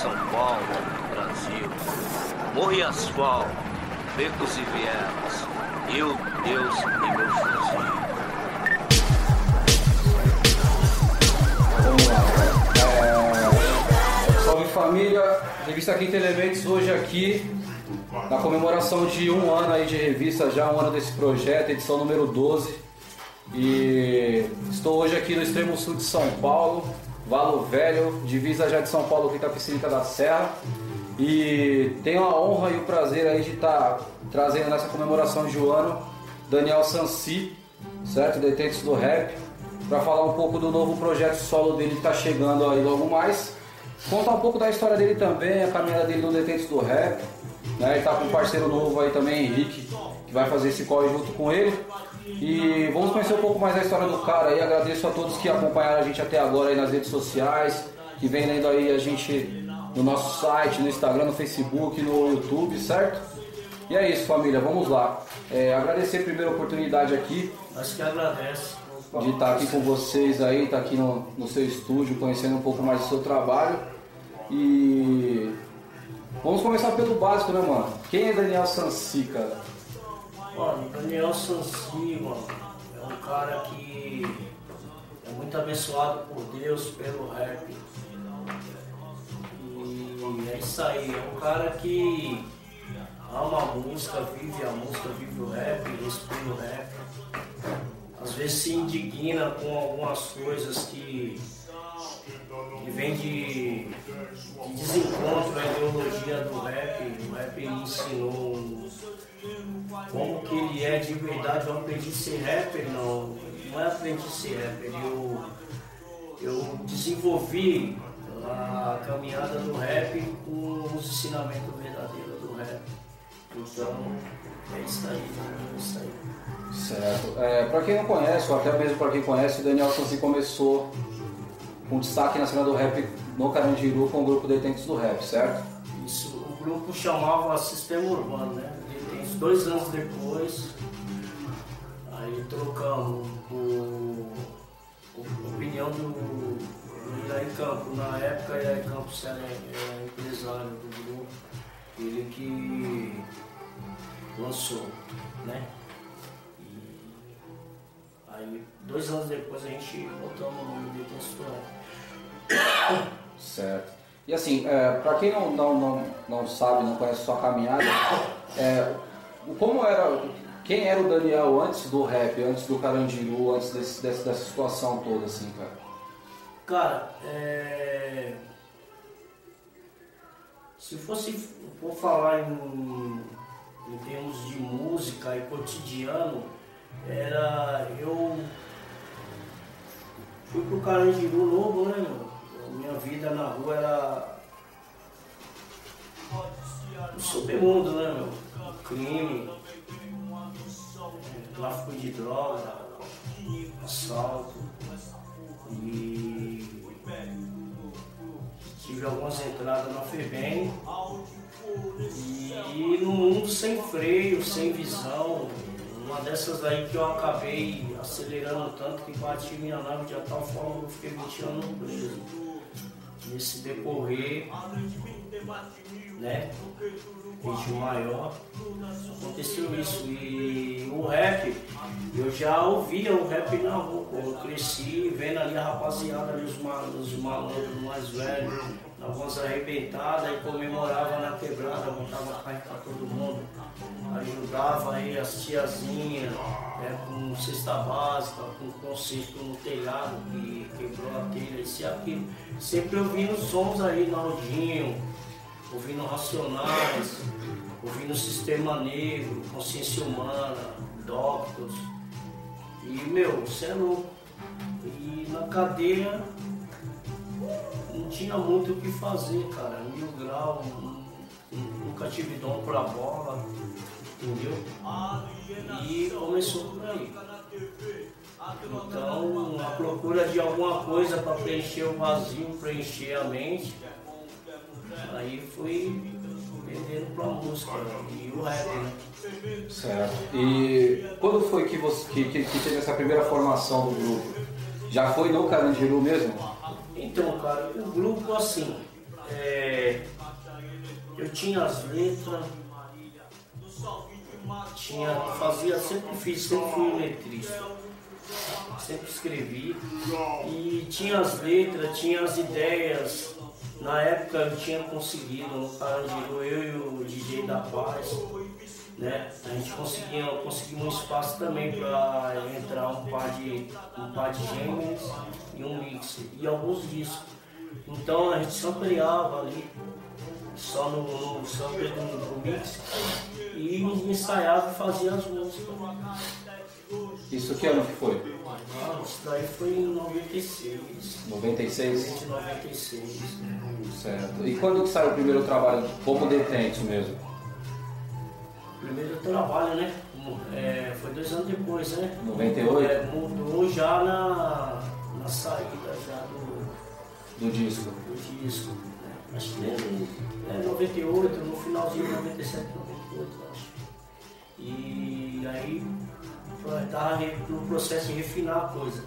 São Paulo, Brasil. Morro e asfalto, becos e vielas. Eu, Deus e meu fuzil. É, Salve família, revista Quinta Elementos hoje aqui na comemoração de um ano aí de revista, já um ano desse projeto, edição número 12. E estou hoje aqui no extremo sul de São Paulo, Valo Velho, divisa já de São Paulo com Itapecerica da Serra. E tenho a honra e o prazer aí de estar trazendo nessa comemoração de um ano Daniel Sansi, certo? Detentes do Rap, para falar um pouco do novo projeto solo dele que está chegando aí logo mais. Contar um pouco da história dele também, a caminhada dele no Detentes do Rap. Né? Ele tá com um parceiro novo aí também, Henrique, que vai fazer esse corre junto com ele. E vamos conhecer um pouco mais da história do cara aí. Agradeço a todos que acompanharam a gente até agora aí nas redes sociais, que vem lendo aí a gente no nosso site, no Instagram, no Facebook, no YouTube, certo? E é isso, família, vamos lá. É, agradecer primeiro a oportunidade aqui Acho que agradece. de estar aqui com vocês aí, estar aqui no, no seu estúdio, conhecendo um pouco mais do seu trabalho. E vamos começar pelo básico, né, mano? Quem é Daniel Sansi, cara? Mano, Daniel Sansi, mano, é um cara que é muito abençoado por Deus pelo rap. E é isso aí, é um cara que ama a música, vive a música, vive o rap, respira o rap. Às vezes se indigna com algumas coisas que, que vem de, de desencontro à ideologia do rap. O rap ensinou como que ele é de verdade. Eu aprendi a ser rapper, não. Não é aprendi a ser rapper. Eu, eu desenvolvi a caminhada do rap com os ensinamentos verdadeiros do rap. Então, é isso aí, é isso aí. Certo. É, para quem não conhece, ou até mesmo para quem conhece, o Daniel Sansi começou com destaque na cena do rap no Carandiru com o grupo Detentes do Rap, certo? Isso, o grupo chamava Sistema Urbano, né? Uns dois anos depois, aí trocamos o, o- a opinião do, do Iraí Campos. Na época, Iraí Campos era, era empresário do grupo, ele que lançou, né? E aí, dois anos depois, a gente botamos o nome de Textura. Certo. E assim, é, para quem não, não, não, não sabe, não conhece sua caminhada, é, como era, quem era o Daniel antes do rap, antes do Carandiru, antes desse, desse- dessa situação toda, assim, cara? Cara, é... se fosse for falar em, em termos de música e cotidiano, era eu fui pro Carandiru novo, né, meu? Minha vida na rua era um submundo, né, meu? Crime, tráfico de droga, assalto e tive algumas entradas na FEBEM e no mundo sem freio, sem visão, uma dessas aí que eu acabei acelerando tanto que bati minha nave de tal forma que eu fiquei 20 anos preso. Nesse decorrer, né? Ritmo maior, aconteceu isso. E o rap, eu já ouvia o rap na rua, eu cresci vendo ali a rapaziada, ali, os, ma- os malandros mais velhos, na voz arrebentada, e comemorava na quebrada, montava carne pra todo mundo, ajudava aí as tiazinhas, né, com cesta básica, com conserto no telhado, que quebrou a telha, isso e aquilo. Sempre ouvindo sons aí, Naldinho, ouvindo Racionais, ouvindo Sistema Negro, Consciência Humana, Doctors. E, meu, você é louco. E na cadeia não tinha muito o que fazer, cara. Mil grau, nu- nu- nunca tive dom pra bola, entendeu? E começou por aí. Então, a procura de alguma coisa para preencher o vazio, preencher a mente. Aí fui vendendo pra música e o rap, né? Certo. E quando foi que você que, que- que teve essa primeira formação do grupo? Já foi no Carandiru mesmo? Então, cara, o grupo assim, é, eu tinha as letras, tinha, fazia, sempre fiz, sempre fui letrista, sempre escrevi e tinha as letras, tinha as ideias. Na época eu tinha conseguido Carandiru, eu e o DJ da Paz, né? A gente conseguia, conseguimos um espaço também para entrar um par de um par de gêmeos e um mix e alguns discos. Então a gente sampleava ali, só no, no sample mix, e ensaiava e fazia as músicas. Isso que ano que foi? Isso daí foi em 96. 96? 96. Certo. E quando que saiu o primeiro trabalho como detente mesmo? Primeiro trabalho, né? É, foi dois anos depois, né? 98? É, mudou já na, na saída já do, Do disco. do disco. Né? Acho que é, é 98, no finalzinho de 97, 98, eu acho. E aí eu tava re- no processo de refinar a coisa.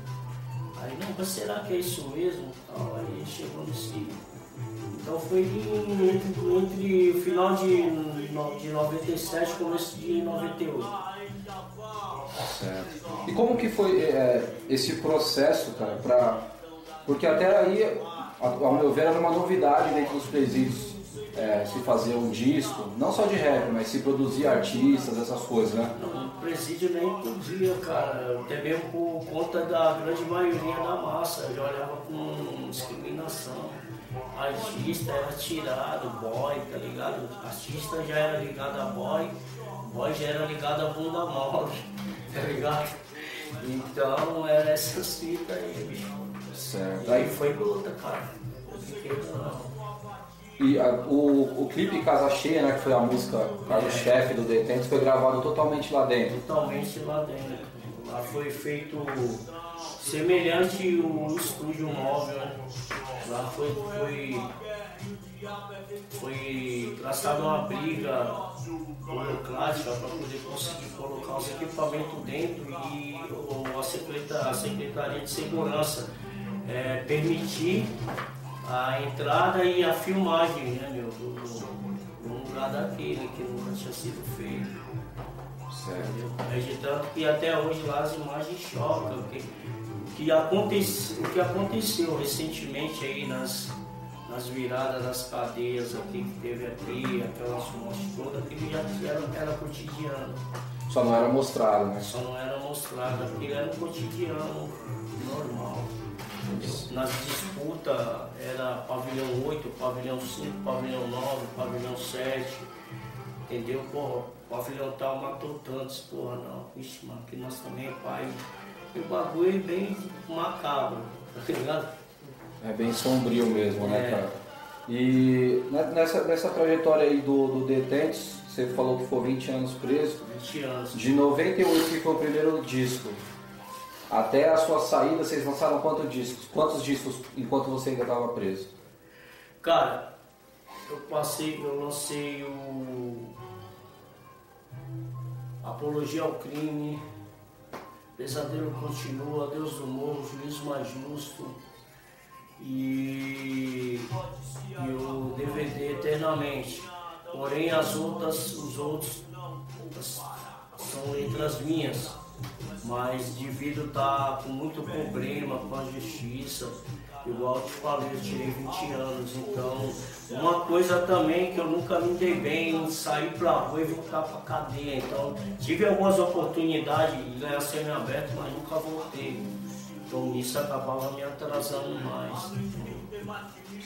Aí, não, mas será que é isso mesmo? Então, aí chegou nesse. Então foi entre, entre o final de, de 97 e começo de 98. Certo. E como que foi é, esse processo, cara, pra... Porque até aí, a- ao meu ver, era uma novidade dentro dos presídios é, se fazer um disco, não só de rap, mas se produzir artistas, essas coisas, né? Presídio nem podia, cara, até mesmo por conta da grande maioria da massa, já olhava com discriminação. Artista era tirado, boy, tá ligado? Artista já era ligado a boy, boy já era ligado a bunda mole, tá ligado? Então era essas fitas aí, bicho. Certo. Aí Aí, foi luta, cara. Eu fiquei não. E a- o, o clipe Casa Cheia, né, que foi a música carro-chefe do Detentes, foi gravado totalmente lá dentro. totalmente lá dentro. Lá foi feito semelhante o estúdio móvel. né? Lá foi, foi, foi traçada uma briga burocrática para poder conseguir colocar os equipamentos dentro e o- a, secreta- a Secretaria de Segurança é, permitir a entrada e a filmagem né, meu, do, do- do lugar daquele que nunca tinha sido feito. Certo. É de tanto que até hoje lá as imagens chocam. O que, aconteceu, o que aconteceu recentemente aí nas, nas viradas das cadeias aqui que teve aqui, aquelas mortes todas, aquilo já era, era cotidiano. Só não era mostrado, né? Só não era mostrado, aquilo era um cotidiano normal. Nas disputas era pavilhão 8, pavilhão 5, pavilhão 9, pavilhão 7. Entendeu? Porra, o pavilhão tal matou tantos, porra não. Vixe, mano, que nós também é pai. E o bagulho é bem macabro, tá ligado? É bem sombrio mesmo, né, É. cara? E ne- nessa, nessa trajetória aí do, do Detentes, você falou que foi 20 anos preso. 20 anos. De 98, que foi o primeiro disco, até a sua saída, vocês lançaram quantos discos? Quantos discos enquanto você ainda estava preso? Cara, eu passei, eu lancei o Apologia ao Crime, Pesadelo Continua, Deus do Morro, Juízo Mais Justo e, e o DVD Eternamente. Porém as outras, os outros são letras minhas, mas devido estar com muito problema com a justiça, igual eu te falei, eu tirei 20 anos, então uma coisa também que eu nunca me dei bem em sair pra rua e voltar pra cadeia. Então tive algumas oportunidades de ganhar semi-aberto, mas nunca voltei. Então isso acabava me atrasando mais.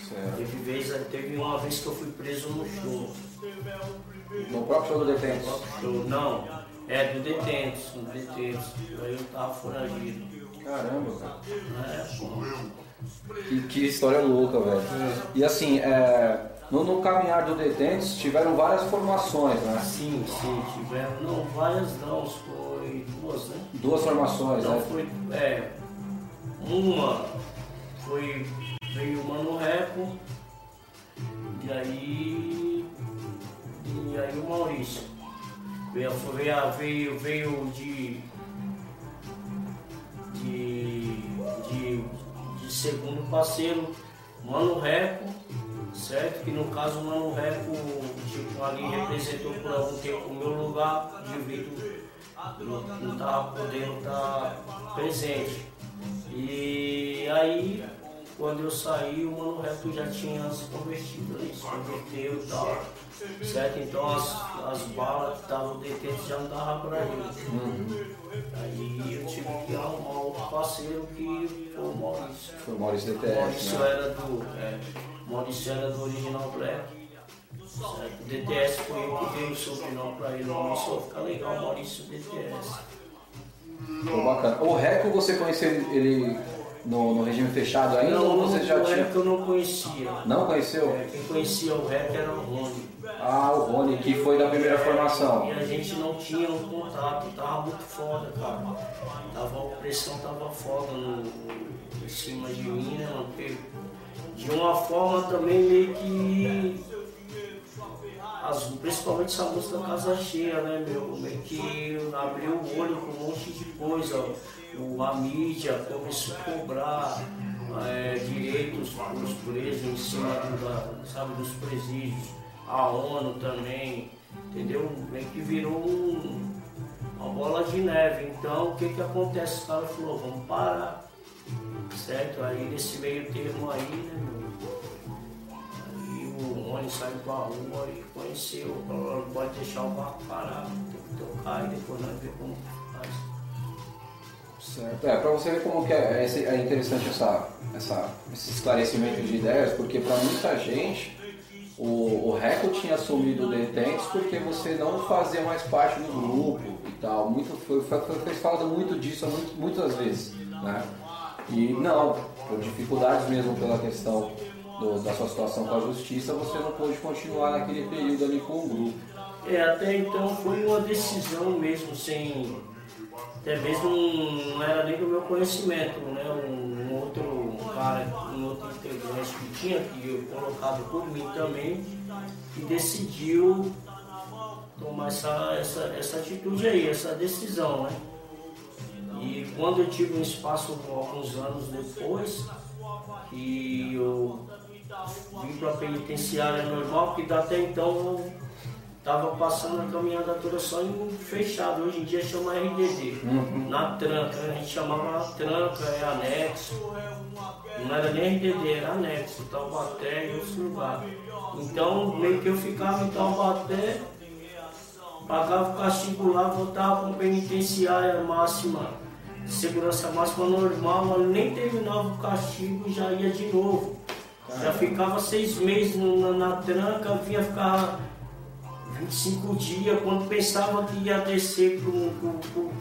Certo. Teve, vez, teve uma vez que eu fui preso no show. No próprio show do Detentes? show não, é do Detentos, do Detentos. Aí eu tava foragido. Caramba, cara. É, pô. Que, que história louca, velho. E assim, é, no, no caminhar do Detentes tiveram várias formações, né? Sim, sim, tiveram. Não, várias não, foi duas, né? Duas formações, Então né? foi. É. Uma foi. Veio o Mano Reco. E aí. E aí o Maurício. Veio, veio, veio, de. De. De, de segundo parceiro, Mano Reco certo? Que no caso o Mano Reco, tipo, ali representou por algum tempo o meu lugar de vida não estava podendo estar presente. E aí, quando eu saí, o Mano Reto já tinha se convertido, ali, se converteu e tal. Certo? Então as, as balas que estavam detentes já não davam para ele. Uhum. Aí eu tive que arrumar outro parceiro que foi o Maurício. Foi o Maurício DTS. Maurício né? era do. É, Maurício era do Original Black. Certo? DTS foi eu que dei o sobrenome para ele, Maurício, fica legal, Maurício DTS. Pô, bacana. O Reco você conheceu ele no, no regime fechado ainda não, ou você já tinha. Rec eu não conhecia. Não conheceu? É, quem conhecia o Rec era o Rony. Ah, o Rony, que foi da primeira formação. E a gente não tinha um contato, tava muito foda, cara. Tava, a pressão tava foda no, em cima de mim, né, mano? Porque de uma forma também meio que. As, principalmente essa música Casa Cheia, né, meu? Meio que abriu o olho com um monte de coisa. O, a mídia começou a cobrar é, direitos para os presos em cima do, da, sabe, dos presídios. A ONU também, entendeu? Meio que virou um, uma bola de neve. Então o que que acontece? O cara falou, vamos parar. Certo? Aí nesse meio termo aí, né, Rony saiu pra rua e conheceu, falou, não pode deixar o barco parado, tem que tocar e depois nós ver como. Certo. É, pra você ver como que é, é, é interessante essa, essa, esse esclarecimento de ideias, porque para muita gente o, o tinha assumido o Detentes porque você não fazia mais parte do grupo e tal. Muito, foi, foi, foi falado muito disso muito, muitas vezes. Né? E não, por dificuldades mesmo pela questão do, da sua situação com a justiça, você não pôde continuar naquele período ali com o grupo. É, até então foi uma decisão mesmo, sem. Até mesmo não era nem do meu conhecimento, né? Um, outro cara, um outro integrante que tinha que eu colocado por mim também, que decidiu tomar essa, essa, essa atitude aí, essa decisão, né? E quando eu tive um espaço alguns anos depois, que eu vim para a penitenciária normal, que até então eu estava passando a caminhada toda só em fechado, hoje em dia chama RDD, Uhum. na tranca, a gente chamava tranca, é anexo, não era nem RDD, era anexo, Taubaté e outros lugares. Então meio que eu ficava em Taubaté, pagava o castigo lá, voltava para penitenciária máxima, segurança máxima normal, mas nem terminava o castigo e já ia de novo. Já ficava seis meses na, na tranca, vinha ficar 25 dias, quando pensava que ia descer para o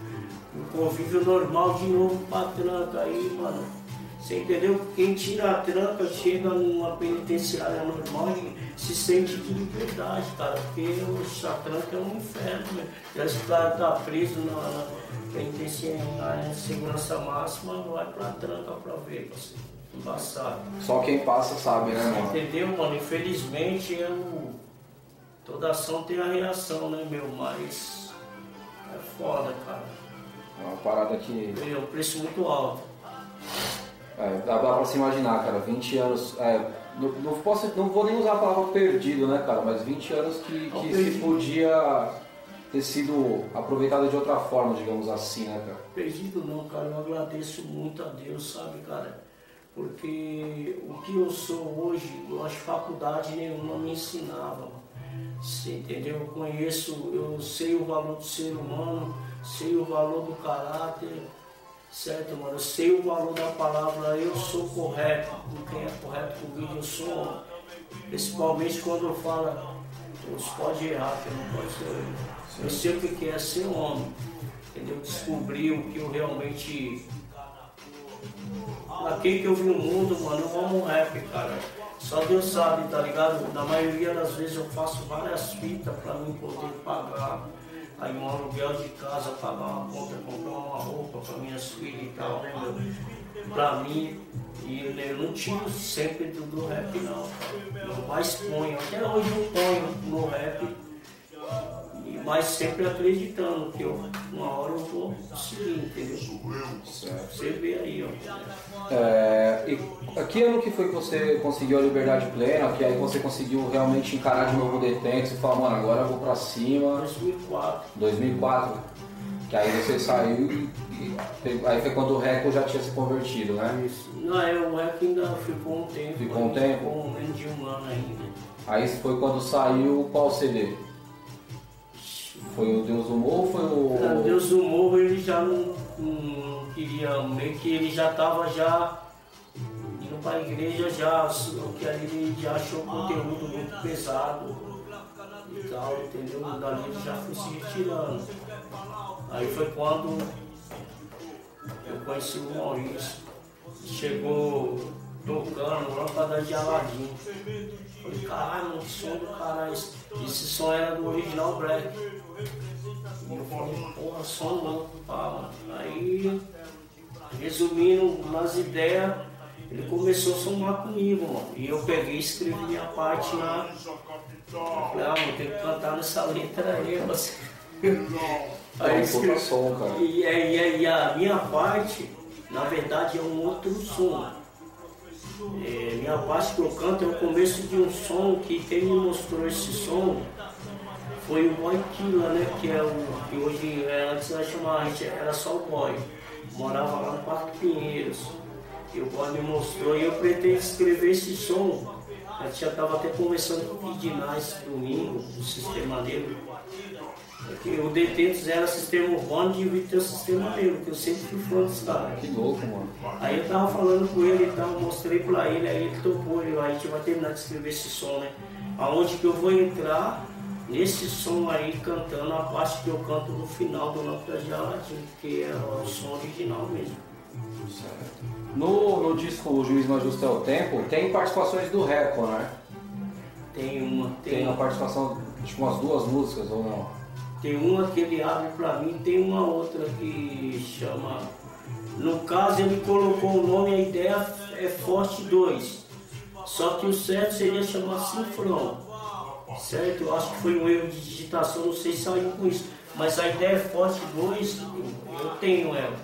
convívio normal de novo para tranca. Aí, mano, você entendeu? Quem tira a tranca chega numa penitenciária normal e se sente de liberdade, cara, porque a tranca é um inferno, né? Já se o cara tá preso na, na penitenciária segurança máxima, vai pra tranca pra ver, assim, embaçado. Só quem passa sabe, né, mano? Entendeu, mano? Infelizmente eu. Toda ação tem a reação, né, meu? Mas. É foda, cara. É uma parada que. É um preço muito alto. É, dá, dá pra se imaginar, cara, 20 anos. É, não, não, posso, não vou nem usar a palavra perdido, né, cara? Mas 20 anos que, que se podia ter sido aproveitado de outra forma, digamos assim, né, cara? Perdido não, cara. Eu agradeço muito a Deus, sabe, cara? Porque o que eu sou hoje, eu acho que faculdade nenhuma me ensinava. mano. Entendeu? Eu conheço, eu sei o valor do ser humano, sei o valor do caráter, certo, mano? Eu sei o valor da palavra, eu sou correto, com quem é correto comigo, eu sou. Principalmente quando eu falo, Deus pode errar, que não posso ser eu. Sei o que é ser homem, entendeu? Descobrir o que eu realmente Aqui que eu vi o mundo, mano, eu amo rap, cara. Só Deus sabe, tá ligado? Na maioria das vezes eu faço várias fitas pra mim poder pagar. Aí um aluguel de casa, pagar uma conta, comprar uma roupa pra minhas filhas e tal, né? Pra mim, e eu não tiro sempre do, rap não. Eu mais ponho, até hoje eu ponho no rap. E, mas sempre acreditando que eu, uma hora eu vou conseguir, entendeu? Você vê aí, ó. É, e que ano que foi que você conseguiu a liberdade plena? Que aí você conseguiu realmente encarar de novo o detento? Você falou, mano, agora eu vou pra cima. 2004. 2004. Que aí você saiu e, e aí foi quando o Reco já tinha se convertido, né? Isso. Não, é, o rap ainda ficou um tempo. Ficou um tempo? Ficou menos de um ano ainda. Aí foi quando saiu qual CD? Foi o Deus do Morro foi o. Não, Deus do Morro ele já não, não queria, meio que ele já estava já indo para a igreja já, que ali ele já achou o conteúdo muito pesado e tal, entendeu? Dali ele já foi se retirando. Aí foi quando eu conheci o Maurício, chegou tocando lâmpada de Aladim. Falei, caralho, o som do cara, esse, som era do original Black. E eu falei, porra, som louco, pá, mano. Aí, resumindo nas ideias, ele começou a somar comigo, mano. E eu peguei e escrevi minha parte. Eu falei, ah, mano, tem que cantar nessa letra aí, você. Aí escrevi. Cara. E, e, e a minha parte, na verdade, é um outro som. É, minha parte que eu canto é o começo de um som que quem me mostrou esse som foi o Boy Killa, né? Que é o que hoje é, antes nós chamávamos, era só o Boy. Morava lá no Parque Pinheiros. E o Boy me mostrou e eu pretendo escrever esse som. A gente já estava até conversando com o esse domingo, do Sistema Negro. É o Detentos era sistema urbano e devia ter o sistema negro, que eu sempre fui fã dos caras. Que louco, mano. Aí eu tava falando com ele então, tal, mostrei pra ele, aí ele topou, aí a gente vai terminar de escrever esse som, né? Aonde que eu vou entrar nesse som aí cantando a parte que eu canto no final do Lâmpada de Aladim, que é o som original mesmo. No, no disco O Juiz Mais Justo é o Tempo, tem participações do Reco, né? Tem uma. Tem, tem uma participação, tipo umas duas músicas ou não? Tem uma que ele abre pra mim, tem uma outra que chama. No caso ele colocou o nome, a ideia é Forte 2. Só que o certo seria chamar Sinfrão certo? Eu acho que foi um erro de digitação, não sei se saiu com isso. Mas a ideia é Forte 2, eu tenho ela.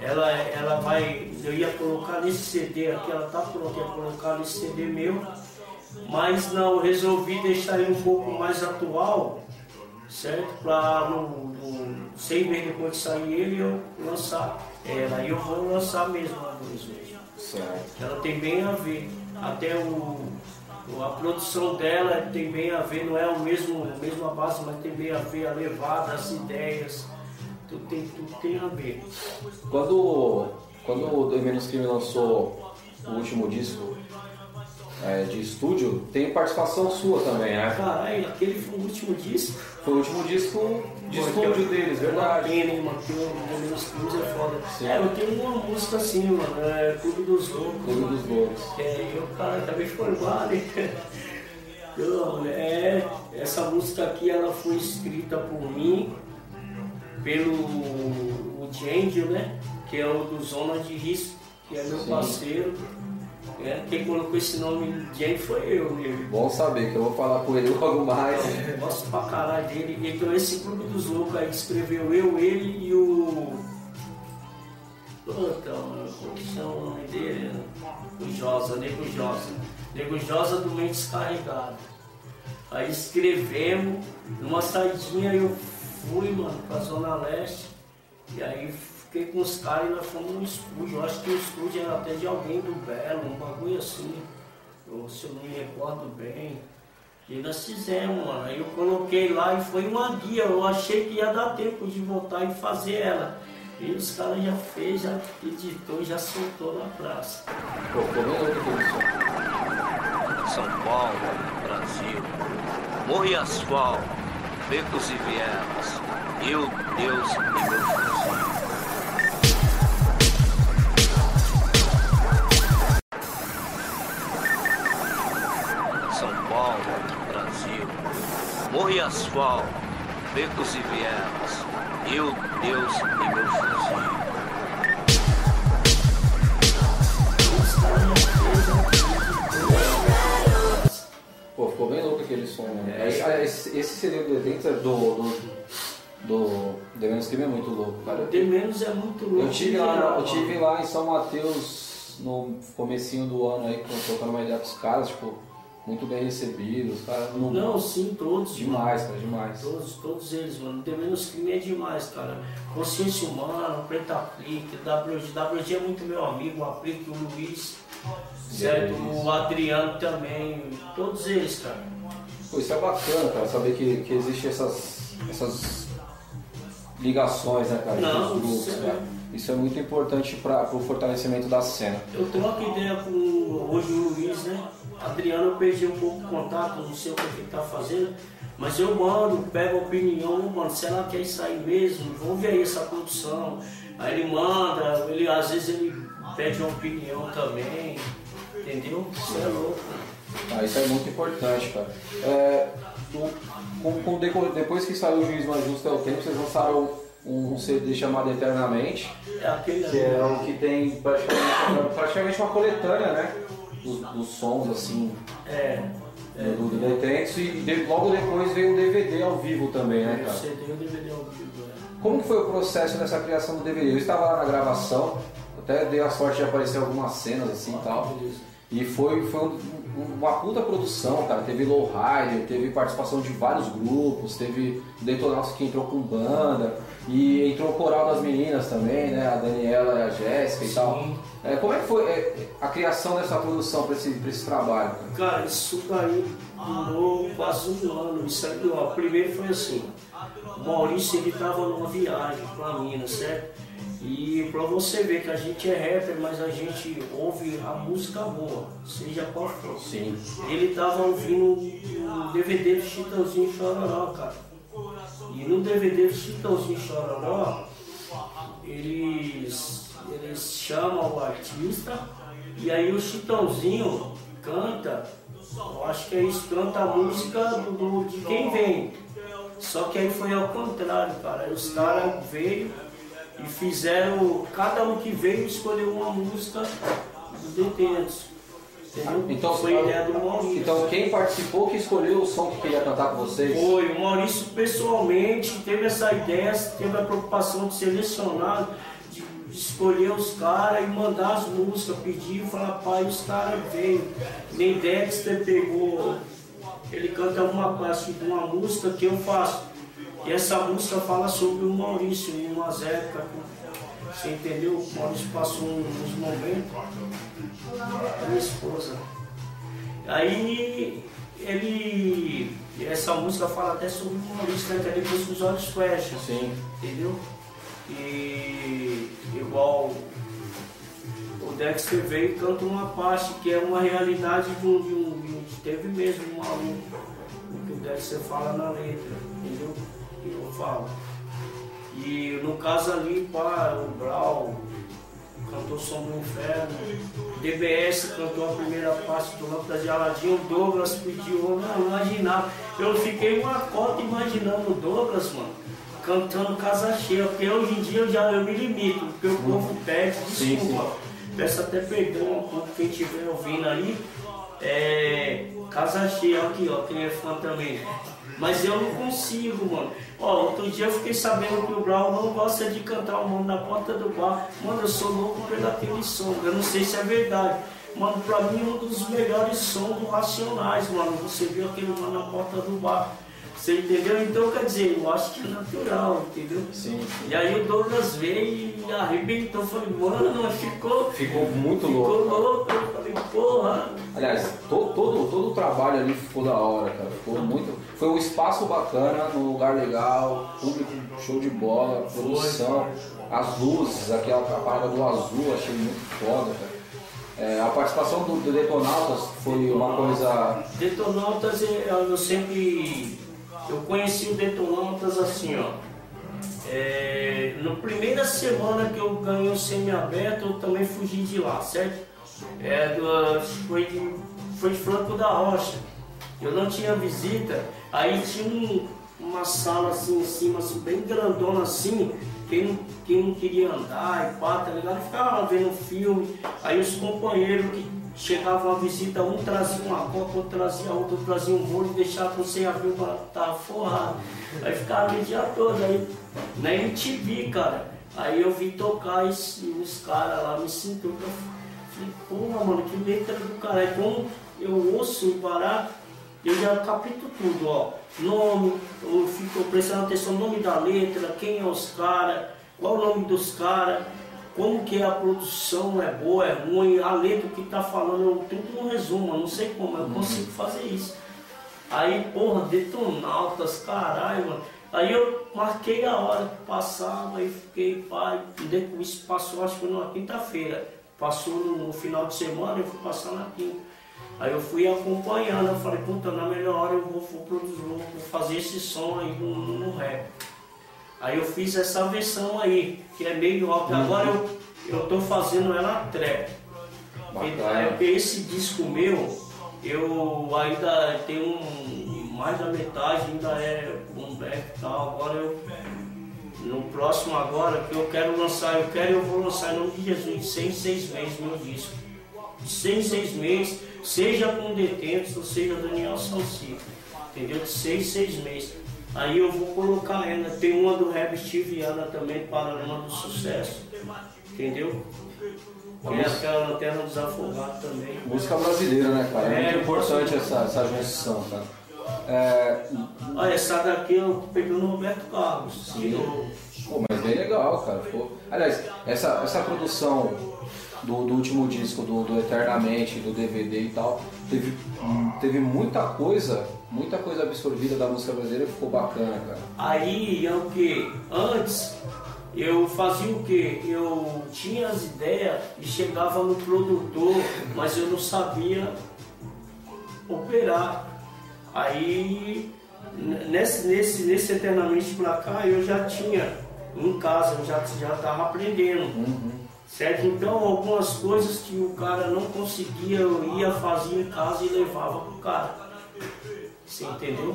Ela, ela vai, eu ia colocar nesse CD aqui, ela tá pronta, ia colocar nesse CD meu, mas não, resolvi deixar ele um pouco mais atual, certo? Para não, sem depois de sair ele, eu lançar ela. E eu vou lançar mesmo a dois mesmo. Certo. Ela tem bem a ver. Até o a produção dela tem bem a ver, não é o mesmo, a mesma base, mas tem bem a ver a levada, as ideias, tudo tem, tudo tem a ver. Quando, quando o The Menos Crime lançou o último disco é, de estúdio, tem participação sua também, né? Caralho, aquele foi o último disco? Foi o último disco de estúdio eu, deles, verdade. Pena, hein, mano, que o Menos Crime é foda. Sim. É, eu tenho uma música assim, mano, é Clube dos Loucos. Clube dos Loucos. É, e o cara também formado, hein? Não, é, essa música aqui ela foi escrita por mim, pelo o Angel, né? Que é o do Zona de Risco, que é meu Sim. parceiro. É, quem colocou esse nome Jay foi eu mesmo. Bom saber que eu vou falar com ele logo mais. Eu gosto pra caralho dele. Então esse clube dos loucos aí escreveu eu, ele e o. Puta, mano, como chama o nome dele? O Josa, Nego Josa. Nego Josa do Mente Descarregado. Aí escrevemos, numa saidinha eu fui, mano, pra Zona Leste. E aí fiquei com os caras e nós fomos no estúdio. Eu acho que o estúdio era até de alguém do Belo, um bagulho assim. Eu, se eu não me recordo bem. E nós fizemos, mano. Aí eu coloquei lá e foi uma guia. Eu achei que ia dar tempo de voltar e fazer ela. E os caras já fez, já editou, já soltou na praça. Pô, São Paulo, Brasil. Morro e asfalto, becos e vielas. Eu, Deus e meu fuzil. Morro e asfalto, becos e vielas, eu, Deus e meu fuzil. Pô, ficou bem louco aquele som, né? É, esse, esse CD do do. do do The Menos Crime é muito louco, cara. The Menos é muito louco. Eu tive, lá, eu tive lá em São Mateus no comecinho do ano aí, quando trocando uma ideia com os caras, tipo, muito bem recebidos, cara. Não, não sim, todos. Demais, mano. cara, demais. Todos, todos eles, mano. The Menos Crime é demais, cara. Consciência Humana, Preta Aplique, WG, WG é muito meu amigo, o Aplique, o Luiz, certo? O Adriano também, todos eles, cara. Pô, isso é bacana, cara, saber que, que existe essas, essas ligações, né, cara? Não, grupos, é... isso é muito importante para o fortalecimento da cena. Eu troco ideia com hoje o Luiz, né? Adriano eu perdi um pouco o contato, não sei o que ele tá fazendo, mas eu mando, pego a opinião, mano, será que é isso aí mesmo? Vamos ver aí essa produção. Aí ele manda, ele, às vezes ele pede uma opinião também, entendeu? Isso é louco. Ah, isso é muito importante, cara. É, com, com, depois que saiu o Juiz Mais Justo é o Tempo, vocês lançaram um CD chamado Eternamente, é aquele que é o que tem praticamente, praticamente uma coletânea, né? Dos, dos sons, assim, é, é. do, do Detentes, e de, logo depois veio o DVD ao vivo também, né, cara? CD e o DVD ao vivo, é. Como que foi o processo dessa criação do DVD? Eu estava lá na gravação, até dei a sorte de aparecer algumas cenas assim e tal. E foi, foi um, uma puta produção, cara. Teve Lowrider, teve participação de vários grupos, teve Detonautas que entrou com banda, e entrou o coral das meninas também, né? A Daniela e a Jéssica e tal. É, como é que foi é, a criação dessa produção para esse, esse trabalho? Cara? cara, isso daí durou quase um ano. Isso aí, ó, primeiro foi assim, o Maurício ele tava numa viagem pra Minas, certo? E para você ver que a gente é rapper, mas a gente ouve a música boa, seja qual for. Sim. Ele tava ouvindo o DVD do Chitãozinho Chororó, cara. E no DVD Chitãozinho Chororó, eles, eles chamam o artista e aí o Chitãozinho canta, eu acho que é isso, canta a música do, do de quem vem. Só que aí foi ao contrário, cara. Os caras veio e fizeram, cada um que veio escolheu uma música do Detentos. Entendeu? Então, foi ideia do Maurício. Então quem participou que escolheu o som que queria cantar com vocês? Foi, o Maurício pessoalmente teve essa ideia, teve a preocupação de selecionar, de escolher os caras e mandar as músicas, pedir e falar, pai, os caras veio. Nem Dexter pegou, ele canta uma parte de uma música que eu faço e essa música fala sobre o Maurício, em umas épocas, você entendeu? O Maurício passou uns momentos, a minha esposa. Aí ele. Essa música fala até sobre o Maurício, né? Que é depois que os olhos fecham. Sim. Entendeu? E igual o Dexter veio e canta uma parte que é uma realidade de um, de um, de um teve mesmo um aluno. O que o Dexter fala na letra, entendeu? que eu falo. E no caso ali, pá, o Brau cantou Som do Inferno, DBS cantou a primeira parte do Lâmpada de Aladim, o Douglas pediu, não, imaginava. Eu fiquei uma cota imaginando o Douglas, mano, cantando casa cheia, porque hoje em dia eu já eu me limito, porque o povo pede, desculpa. Peço até perdão pouco quem estiver ouvindo aí. É, casa cheia, aqui ó, quem é fã também. Mas eu não consigo, mano. Ó, outro dia eu fiquei sabendo que o Brown não gosta de cantar o nome na porta do bar. Mano, eu sou louco pelo aquele som. Eu não sei se é verdade. Mano, pra mim é um dos melhores sons do Racionais, mano. Você viu aquele mano na porta do bar. Você entendeu? Então, quer dizer, eu acho que é natural, entendeu? Sim. E aí o Douglas veio e arrebentou. Falei, mano, ficou. Ficou muito ficou louco. Ficou louco. Eu falei, porra. Aliás, todo, todo, todo o trabalho ali ficou da hora, cara. Ficou muito. Foi um espaço bacana, num lugar legal, público show de bola, produção, as luzes, aquela parada do azul, achei muito foda, cara. É, a participação do, do Detonautas foi uma coisa. Detonautas eu sempre eu conheci o Detonautas assim, ó. É, na primeira semana que eu ganhei o semi-aberto, eu também fugi de lá, certo? É, foi, de, foi de Franco da Rocha. Eu não tinha visita, aí tinha um, uma sala assim em cima, assim, bem grandona assim, quem não, quem não queria andar e pá, tá ligado? Ficava vendo filme, aí os companheiros que chegava uma visita, um trazia uma copa, outro trazia outro, trazia um bolo, deixava você abrir para tá forrado. Aí ficava o dia todo, aí na MTV, cara. Aí eu vi tocar esse, os caras lá, me sinto. Eu falei, porra, mano, que letra do cara. Aí como eu ouço em Pará, eu já capito tudo, ó. Nome, eu fico prestando atenção no nome da letra, quem é os caras, qual o nome dos caras como que a produção é boa, é ruim, a letra que tá falando, eu tudo no resumo, eu não sei como, eu uhum. consigo fazer isso. Aí, porra, detonautas, caralho, mano. Aí eu marquei a hora que passava e fiquei, pai, isso passou acho que na quinta-feira. Passou no, no, final de semana, eu fui passar na quinta. Aí eu fui acompanhando, eu falei, puta, na melhor hora eu vou, vou produzir, vou fazer esse som aí no, no rap. Aí eu fiz essa versão aí, que é meio alta. Uhum. Agora eu, eu tô fazendo ela trap. É esse disco meu, eu ainda tenho um, mais da metade ainda é um back e tal. Agora eu no próximo agora que eu quero lançar, eu quero eu vou lançar em nome de Jesus, de 100 seis meses meu disco. De 100 seis meses, seja com detentos ou seja Daniel Salsico. Entendeu? De seis, seis meses. Aí eu vou colocar ela. Tem uma do Reb Stiviana também, Panorama do Sucesso. Entendeu? É aquela Lanterna dos Afogados também. Música brasileira, né, cara? É, é muito importante essa, essa junção, cara. É... Olha, essa daqui eu peguei no Roberto Carlos. Sim. Eu... Pô, mas bem legal, cara. Pô. Aliás, essa, essa produção do, do último disco, do, do, Eternamente, do DVD e tal, teve, teve muita coisa, muita coisa absorvida da música brasileira que ficou bacana, cara. Aí é o que? Antes eu fazia o que? Eu tinha as ideias e chegava no produtor, mas eu não sabia operar. Aí nesse, nesse, nesse eternamente pra cá eu já tinha em casa, eu já estava aprendendo. Uhum. Certo? Então, algumas coisas que o cara não conseguia, eu ia fazer em casa e levava pro cara. Você entendeu?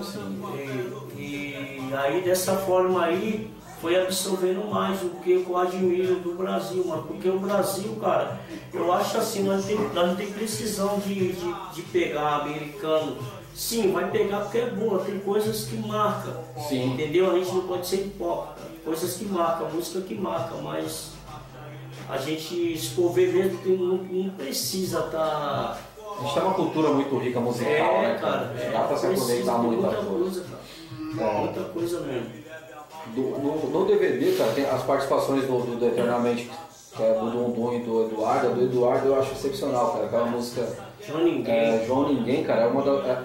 E, e aí, dessa forma aí, foi absorvendo mais o que eu admiro do Brasil, mano. Porque o Brasil, cara, eu acho assim, nós, tem, nós não tem precisão de, de, de pegar americano. Sim, vai pegar porque é boa, tem coisas que marcam. Sim. Entendeu? A gente não pode ser hipócrita. Coisas que marcam, música que marca, mas a gente, se for ver mesmo, não, não precisa estar. Tá... A gente tem uma cultura muito rica musical, é, né, cara? É, Dá pra se aproveitar muita, muita coisa. cara. É. Muita coisa mesmo. Do, no, no, DVD, cara, tem as participações do, do, do Eternamente, que é do Dundum e do Eduardo. do Eduardo eu acho excepcional, cara. Aquela música. João Ninguém. É, João Ninguém, cara, é uma da. É,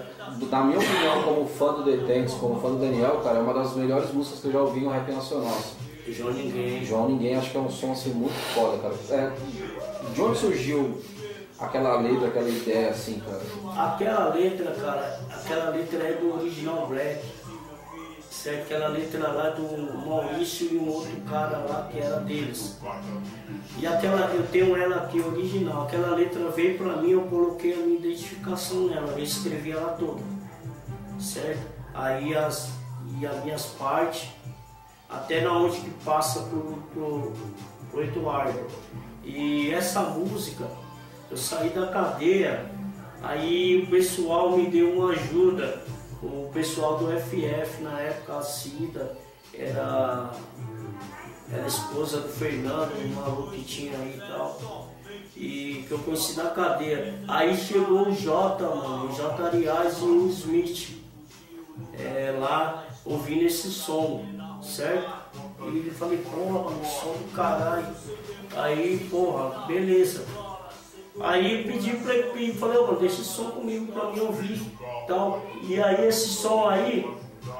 na minha opinião, como fã do Detentes, como fã do Daniel, cara, é uma das melhores músicas que eu já ouvi no rap nacional. João Ninguém. João Ninguém acho que é um som assim muito foda, cara. É, de onde surgiu aquela letra, aquela ideia assim, cara? Aquela letra, cara, aquela letra é do original Black. Certo? Aquela letra lá do Maurício e um outro cara lá que era deles. E aquela, eu tenho ela aqui original. Aquela letra veio pra mim, eu coloquei a minha identificação nela, eu escrevi ela toda. Certo? Aí as, e as minhas partes até na onde que passa pro, pro, pro Eduardo. E essa música, eu saí da cadeia, aí o pessoal me deu uma ajuda, o pessoal do FF na época, a Cida, era, era esposa do Fernando, um maluco que tinha aí e tal. E que eu conheci na cadeia. Aí chegou o Jota, mano, o Jota Arias e o Smith. É, lá ouvindo esse som certo? E falei, porra, mano, som do caralho. Aí, porra, beleza. Aí pedi pra ele, falei, mano, deixa esse som comigo pra mim ouvir. Então, e aí esse som aí,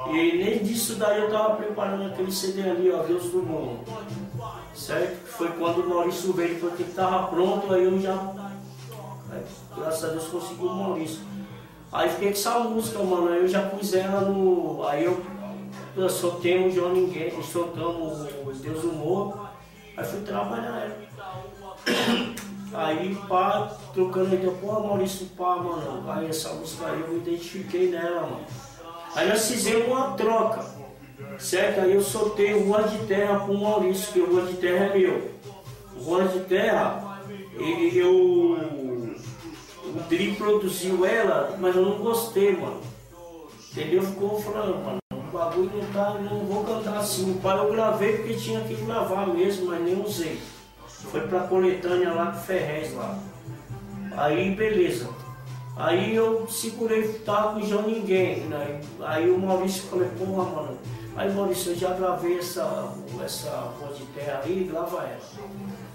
e nem disso daí eu tava preparando aquele CD ali, ó, Deus do Mundo. Certo? Foi quando o Maurício veio, porque tava pronto, aí eu já. Aí, graças a Deus consegui o Maurício. Aí fiquei com essa música, mano. Aí eu já pus ela no. Aí eu eu soltei o João Ninguém, soltamos o Deus do Morro, aí fui trabalhar. Aí pá, trocando ideia, pô Maurício, pá, mano, aí essa música aí eu me identifiquei nela, mano. Aí nós fizemos uma troca, certo? Aí eu soltei Rua de Terra pro Maurício, que o Rua de Terra é meu. Rua de Terra, ele, eu o Dri produziu ela, mas eu não gostei, mano. Entendeu? Ficou falando, mano, o bagulho não tá, não vou cantar assim. O pai eu gravei porque tinha que gravar mesmo, mas nem usei. Foi pra coletânea lá com Ferrez lá. Aí beleza. Aí eu segurei, tava com o João Ninguém, né? Aí o Maurício falou, porra, mano. Aí Maurício, eu já gravei essa, essa voz de terra aí, grava ela.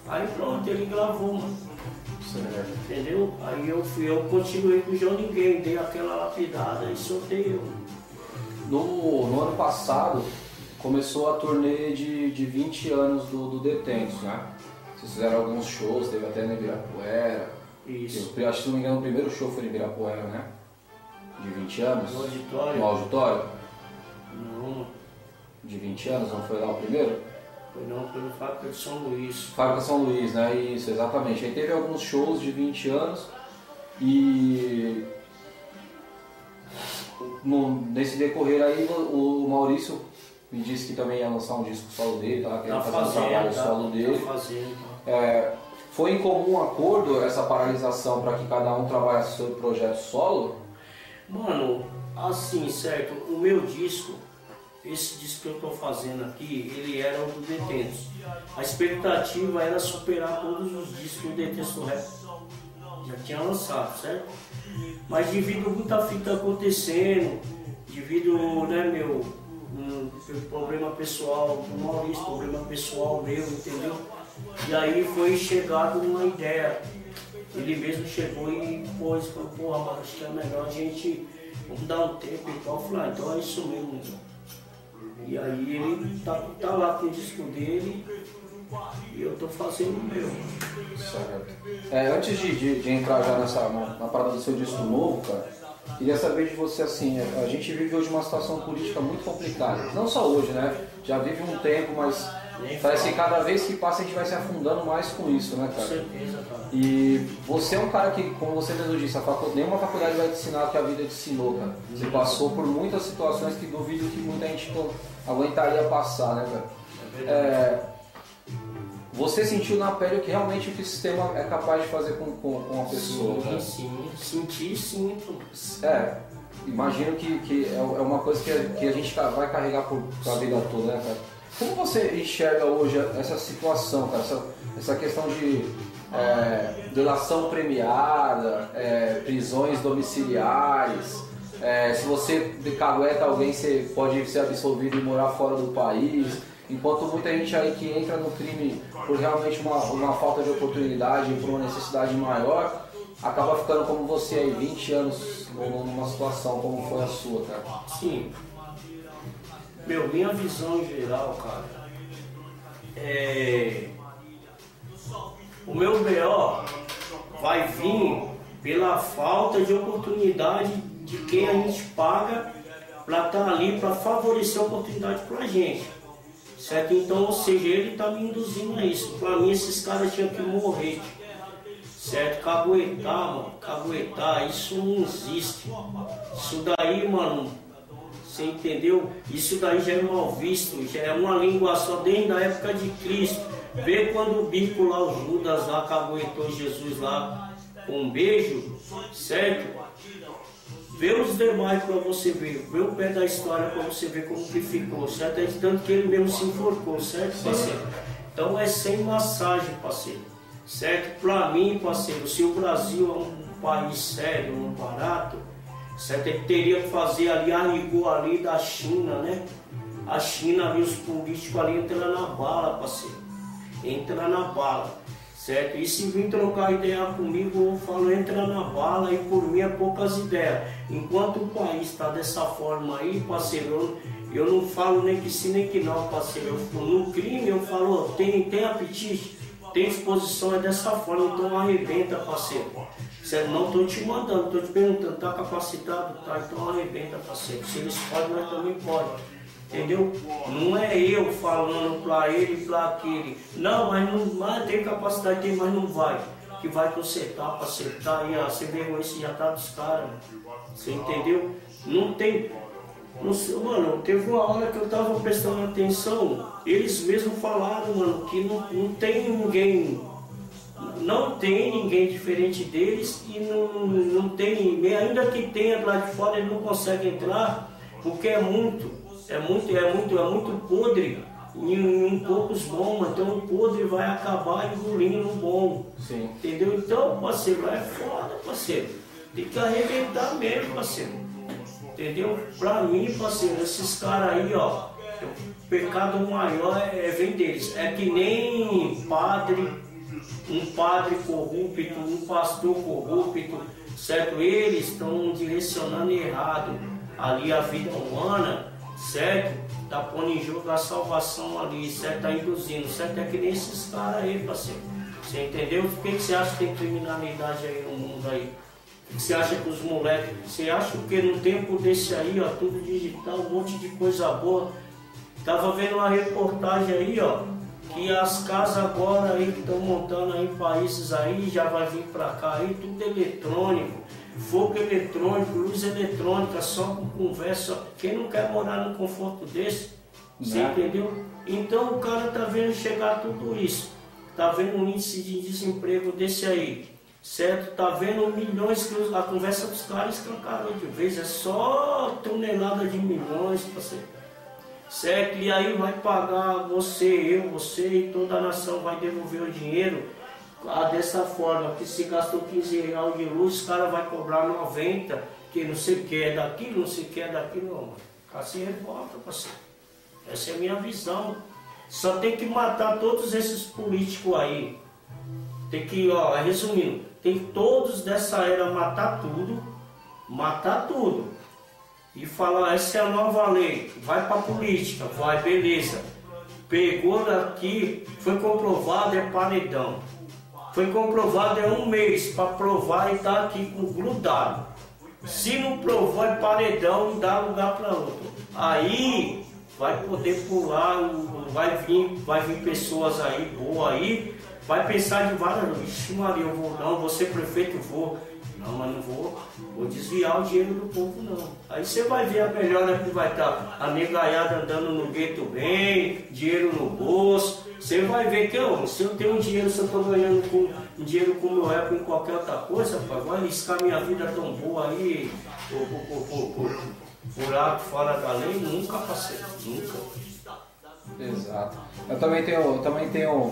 Aí pronto, ele gravou, mano. Entendeu? Aí eu fui, eu continuei com o João Ninguém, dei aquela lapidada e soltei eu. No, no ano passado, começou a turnê de, de 20 anos do, do Detentos, né? Vocês fizeram alguns shows, teve até no Ibirapuera. Isso. Eu acho que, se não me engano, o primeiro show foi no Ibirapuera, né? De 20 anos. No auditório? No auditório? Não, De 20 anos, não foi lá o primeiro? foi não, foi no Fábrica de São Luís. Fábrica São Luís, né? Isso, exatamente. Aí teve alguns shows de 20 anos e no- nesse decorrer aí o, o Maurício me disse que também ia lançar um disco solo dele, tá? Querendo Tá fazer um trabalho tá, solo dele. tá fazendo. É, foi em comum acordo essa paralisação para que cada um trabalhasse seu projeto solo? Mano, assim, certo, o meu disco, esse disco que eu tô fazendo aqui, ele era o do Detentos. A expectativa era superar todos os discos do Detentos do Rap. Já tinha lançado, certo? Mas devido a muita fita acontecendo, devido, né, meu, um problema pessoal do Maurício, problema pessoal meu, entendeu? E aí foi chegado uma ideia. Ele mesmo chegou e pôs, falou, porra, mano, acho que é melhor a gente vamos dar um tempo e tal. Eu falei, ah, então é isso mesmo. então. E aí ele tá, tá lá com o disco dele e eu tô fazendo o meu. Certo. É, antes de, de- de entrar já nessa, na, na parada do seu disco novo, cara, queria saber de você assim, a gente vive hoje uma situação política muito complicada. Não só hoje, né? Já vive um tempo, mas parece que cada vez que passa a gente vai se afundando mais com isso, né, Com cara? certeza, cara. E você é um cara que, como você mesmo disse, a facu... nenhuma faculdade vai te ensinar o que a vida te ensinou, cara. Você passou por muitas situações que duvido que muita gente aguentaria passar, né, cara? É, Você sentiu na pele o que realmente o sistema é capaz de fazer com, com, com uma pessoa, Sim, cara? sim, senti e sinto. É, imagino que, que é é uma coisa que a, que a gente vai carregar por, pra vida toda, né, cara? Como você enxerga hoje essa situação, cara? Essa, essa questão de é, delação premiada, é, prisões domiciliares, é, se você decagueta alguém, você pode ser absolvido e morar fora do país. Enquanto muita gente aí que entra no crime por realmente uma, uma falta de oportunidade, por uma necessidade maior, acaba ficando como você aí, 20 anos numa situação como foi a sua, cara. Sim. Meu, minha visão geral, cara, é. O meu BO vai vir pela falta de oportunidade de quem a gente paga para estar ali para favorecer a oportunidade pra gente. Certo? Então, ou seja, ele está me induzindo a isso. Para mim, esses caras tinham que morrer. Certo? Caguetar, mano. Caguetar, isso não existe. Isso daí, mano, você entendeu? Isso daí já é mal visto, já é uma língua só desde a época de Cristo. Vê quando o bico lá, o Judas lá, caguetou Jesus lá com um beijo, certo? Vê os demais para você ver, vê o pé da história para você ver como que ficou, certo? É tanto que ele mesmo se enforcou, certo, parceiro? Então é sem massagem, parceiro. Certo? Para mim, parceiro, se o Brasil é um país sério, um barato, certo? Ele teria que fazer ali a rigor ali da China, né? A China ali, os políticos ali entrando na bala, parceiro. Entra na bala, certo? E se vir trocar ideia comigo, eu falo, entra na bala e por mim é poucas ideias. Enquanto o país está dessa forma aí, parceiro, eu, eu não falo nem que sim nem que não, parceiro. Eu, no crime eu falo, tem, tem apetite, tem exposição, é dessa forma, então arrebenta, parceiro. Certo? Não estou te mandando, estou te perguntando, tá capacitado? Tá, então arrebenta, parceiro. Se eles podem, nós também podemos. Entendeu? Não é eu falando para ele e para aquele. Não, mas não mas tem capacidade, tem, mas não vai. Que vai consertar, para acertar aí, ó, você vergonha esse já tá dos caras. Você entendeu? Não tem. Não sei, mano, teve uma hora que eu tava prestando atenção, eles mesmos falaram, mano, que não, não tem ninguém não tem ninguém diferente deles e não, não tem ainda que tenha lá de fora, ele não consegue entrar, porque é muito, é muito, é muito, é muito podre em, em poucos bons, então o podre vai acabar engolindo o bom. Sim. Entendeu? Então, parceiro, é foda, parceiro. Tem que arrebentar mesmo, parceiro. Entendeu? Pra mim, parceiro, esses caras aí, ó, o pecado maior é, é vem deles. É que nem padre, um padre corrupto, um pastor corrupto, certo? Eles estão direcionando errado ali a vida humana, certo? Tá pondo em jogo a salvação ali, certo? Tá induzindo, certo? É que nem esses caras aí, parceiro. Você entendeu? Por que, que você acha que tem criminalidade aí no mundo aí? O que você acha que os moleques. Você acha que no tempo desse aí, ó, tudo digital, um monte de coisa boa. Tava vendo uma reportagem aí, ó, que as casas agora aí que estão montando aí países aí, já vai vir pra cá aí, tudo eletrônico, fogo eletrônico, luz eletrônica, só com conversa. Quem não quer morar num conforto desse? Você Né? entendeu? Então o cara tá vendo chegar tudo isso. Tá vendo um índice de desemprego desse aí. Certo? Tá vendo milhões que a conversa dos caras escancarou de vez. É só tonelada de milhões, parceiro. Certo? E aí vai pagar você, eu, você e toda a nação vai devolver o dinheiro ah, dessa forma, que se gastou 15 reais de luz, os caras vai cobrar 90, que não sei o que é daquilo, não sei o que é daquilo, não, mano. Assim revolta, parceiro. Essa é a minha visão. Só tem que matar todos esses políticos aí. Tem que, ó, resumindo, tem todos dessa era matar tudo, matar tudo. E falar, essa é a nova lei, vai pra política, vai, beleza. Pegou daqui, foi comprovado, é paredão. Foi comprovado, é um mês para provar e tá aqui com grudado. Se não provou, é paredão dá lugar para outro. Aí vai poder pular, vai vir, vai vir pessoas aí, boa aí, vai pensar de várias, vixe Maria, eu vou não, ser prefeito, vou. Não, mas não vou, vou desviar o dinheiro do povo não. Aí você vai ver a melhora que vai estar a negaiada andando no gueto bem, dinheiro no bolso. Você vai ver que eu, se eu tenho dinheiro, se eu estou ganhando com dinheiro como eu é com qualquer outra coisa, rapaz, vai arriscar minha vida tão boa aí, por, por, por, por, buraco fora da lei, nunca passei, nunca. Exato. Eu também tenho, eu também tenho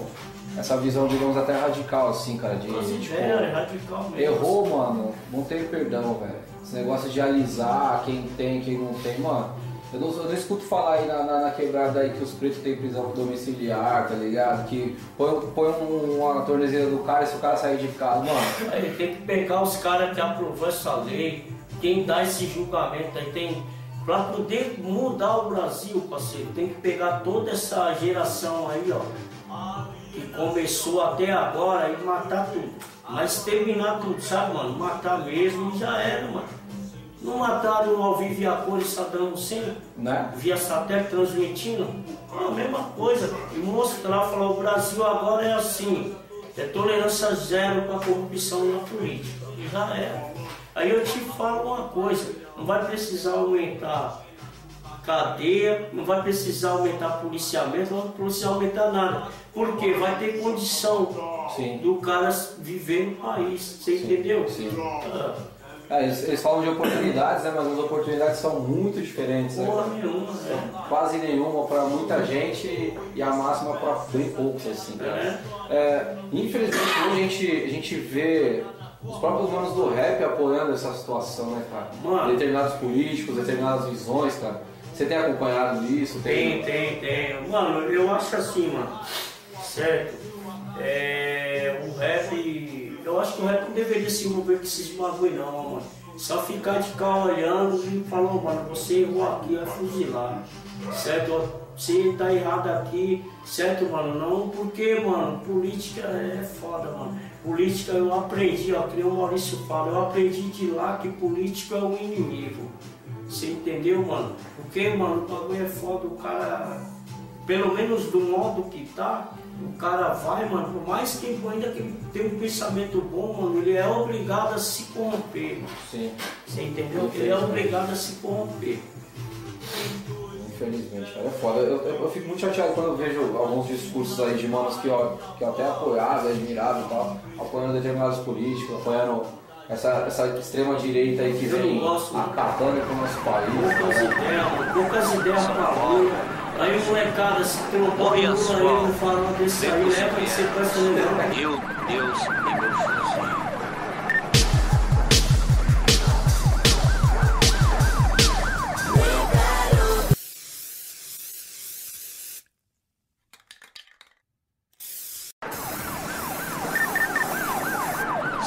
essa visão, digamos, até radical, assim, cara, de, tipo, ideias é radical mesmo. errou, mano, não tem perdão, velho. Esse negócio de alisar quem tem, quem não tem, mano. Eu não, eu não escuto falar aí na, na, na quebrada aí que os pretos têm prisão domiciliar, tá ligado? Que põe, põe um- uma tornezeira do cara e se o cara sair de casa, mano. Tem que pegar os caras que aprovou essa lei, quem dá esse julgamento aí tem. Para poder mudar o Brasil, parceiro, tem que pegar toda essa geração aí, ó, que começou até agora e matar tudo. Mas terminar tudo, sabe, mano? Matar mesmo já era, mano. Não mataram ao vivo e a cor Saddam Hussein? Né? via satélite transmitindo, é a mesma coisa. E mostrar, falar, o Brasil agora é assim, é tolerância zero para corrupção na política. E já é. Aí eu te falo uma coisa, não vai precisar aumentar cadeia, não vai precisar aumentar policiamento, não vai precisar aumentar nada. Porque vai ter condição Sim. do cara viver no país. Você entendeu? sim. Ah, É, eles, eles falam de oportunidades, né? Mas as oportunidades são muito diferentes, né? porra nenhuma, né? Quase nenhuma para muita gente e a máxima para bem poucos, assim. cara. É, infelizmente hoje a gente, a gente vê os próprios manos do rap apoiando essa situação, né, cara? Mano. Determinados políticos, determinadas visões, cara. Você tem acompanhado isso? Tem, tem, tem. Mano, eu acho assim, mano. Certo? É, o rap. Eu acho que o rap não deveria se envolver com esses bagulho não, mano. Só ficar de cá olhando e falar, mano, você errou aqui, é fuzilar. Certo? Você tá errado aqui, certo, mano? Não, porque, mano, política é foda, mano. Política eu aprendi, ó, que nem o Maurício fala, eu aprendi de lá que político é o inimigo. Você entendeu, mano? Porque, mano, o bagulho é foda, o cara, pelo menos do modo que tá, o cara vai, mano, por mais que ainda que tenha um pensamento bom, mano, ele é obrigado a se corromper, mano. Sim, Você entendeu? Ele é obrigado a se corromper. Infelizmente, cara, é foda. Eu, eu, eu fico muito chateado quando eu vejo alguns discursos aí de manos que eu, que eu até apoiava, admirava e tal, apoiando determinados políticos, apoiando essa, essa extrema direita aí que vem gosto. acabando com o nosso país. Poucas ideias, poucas ideias pra rua. Aí o molecada se trocou Olha Lula só. aí não fala desse aí, leva de sequestro legal. Eu, Deus e meu fuzil.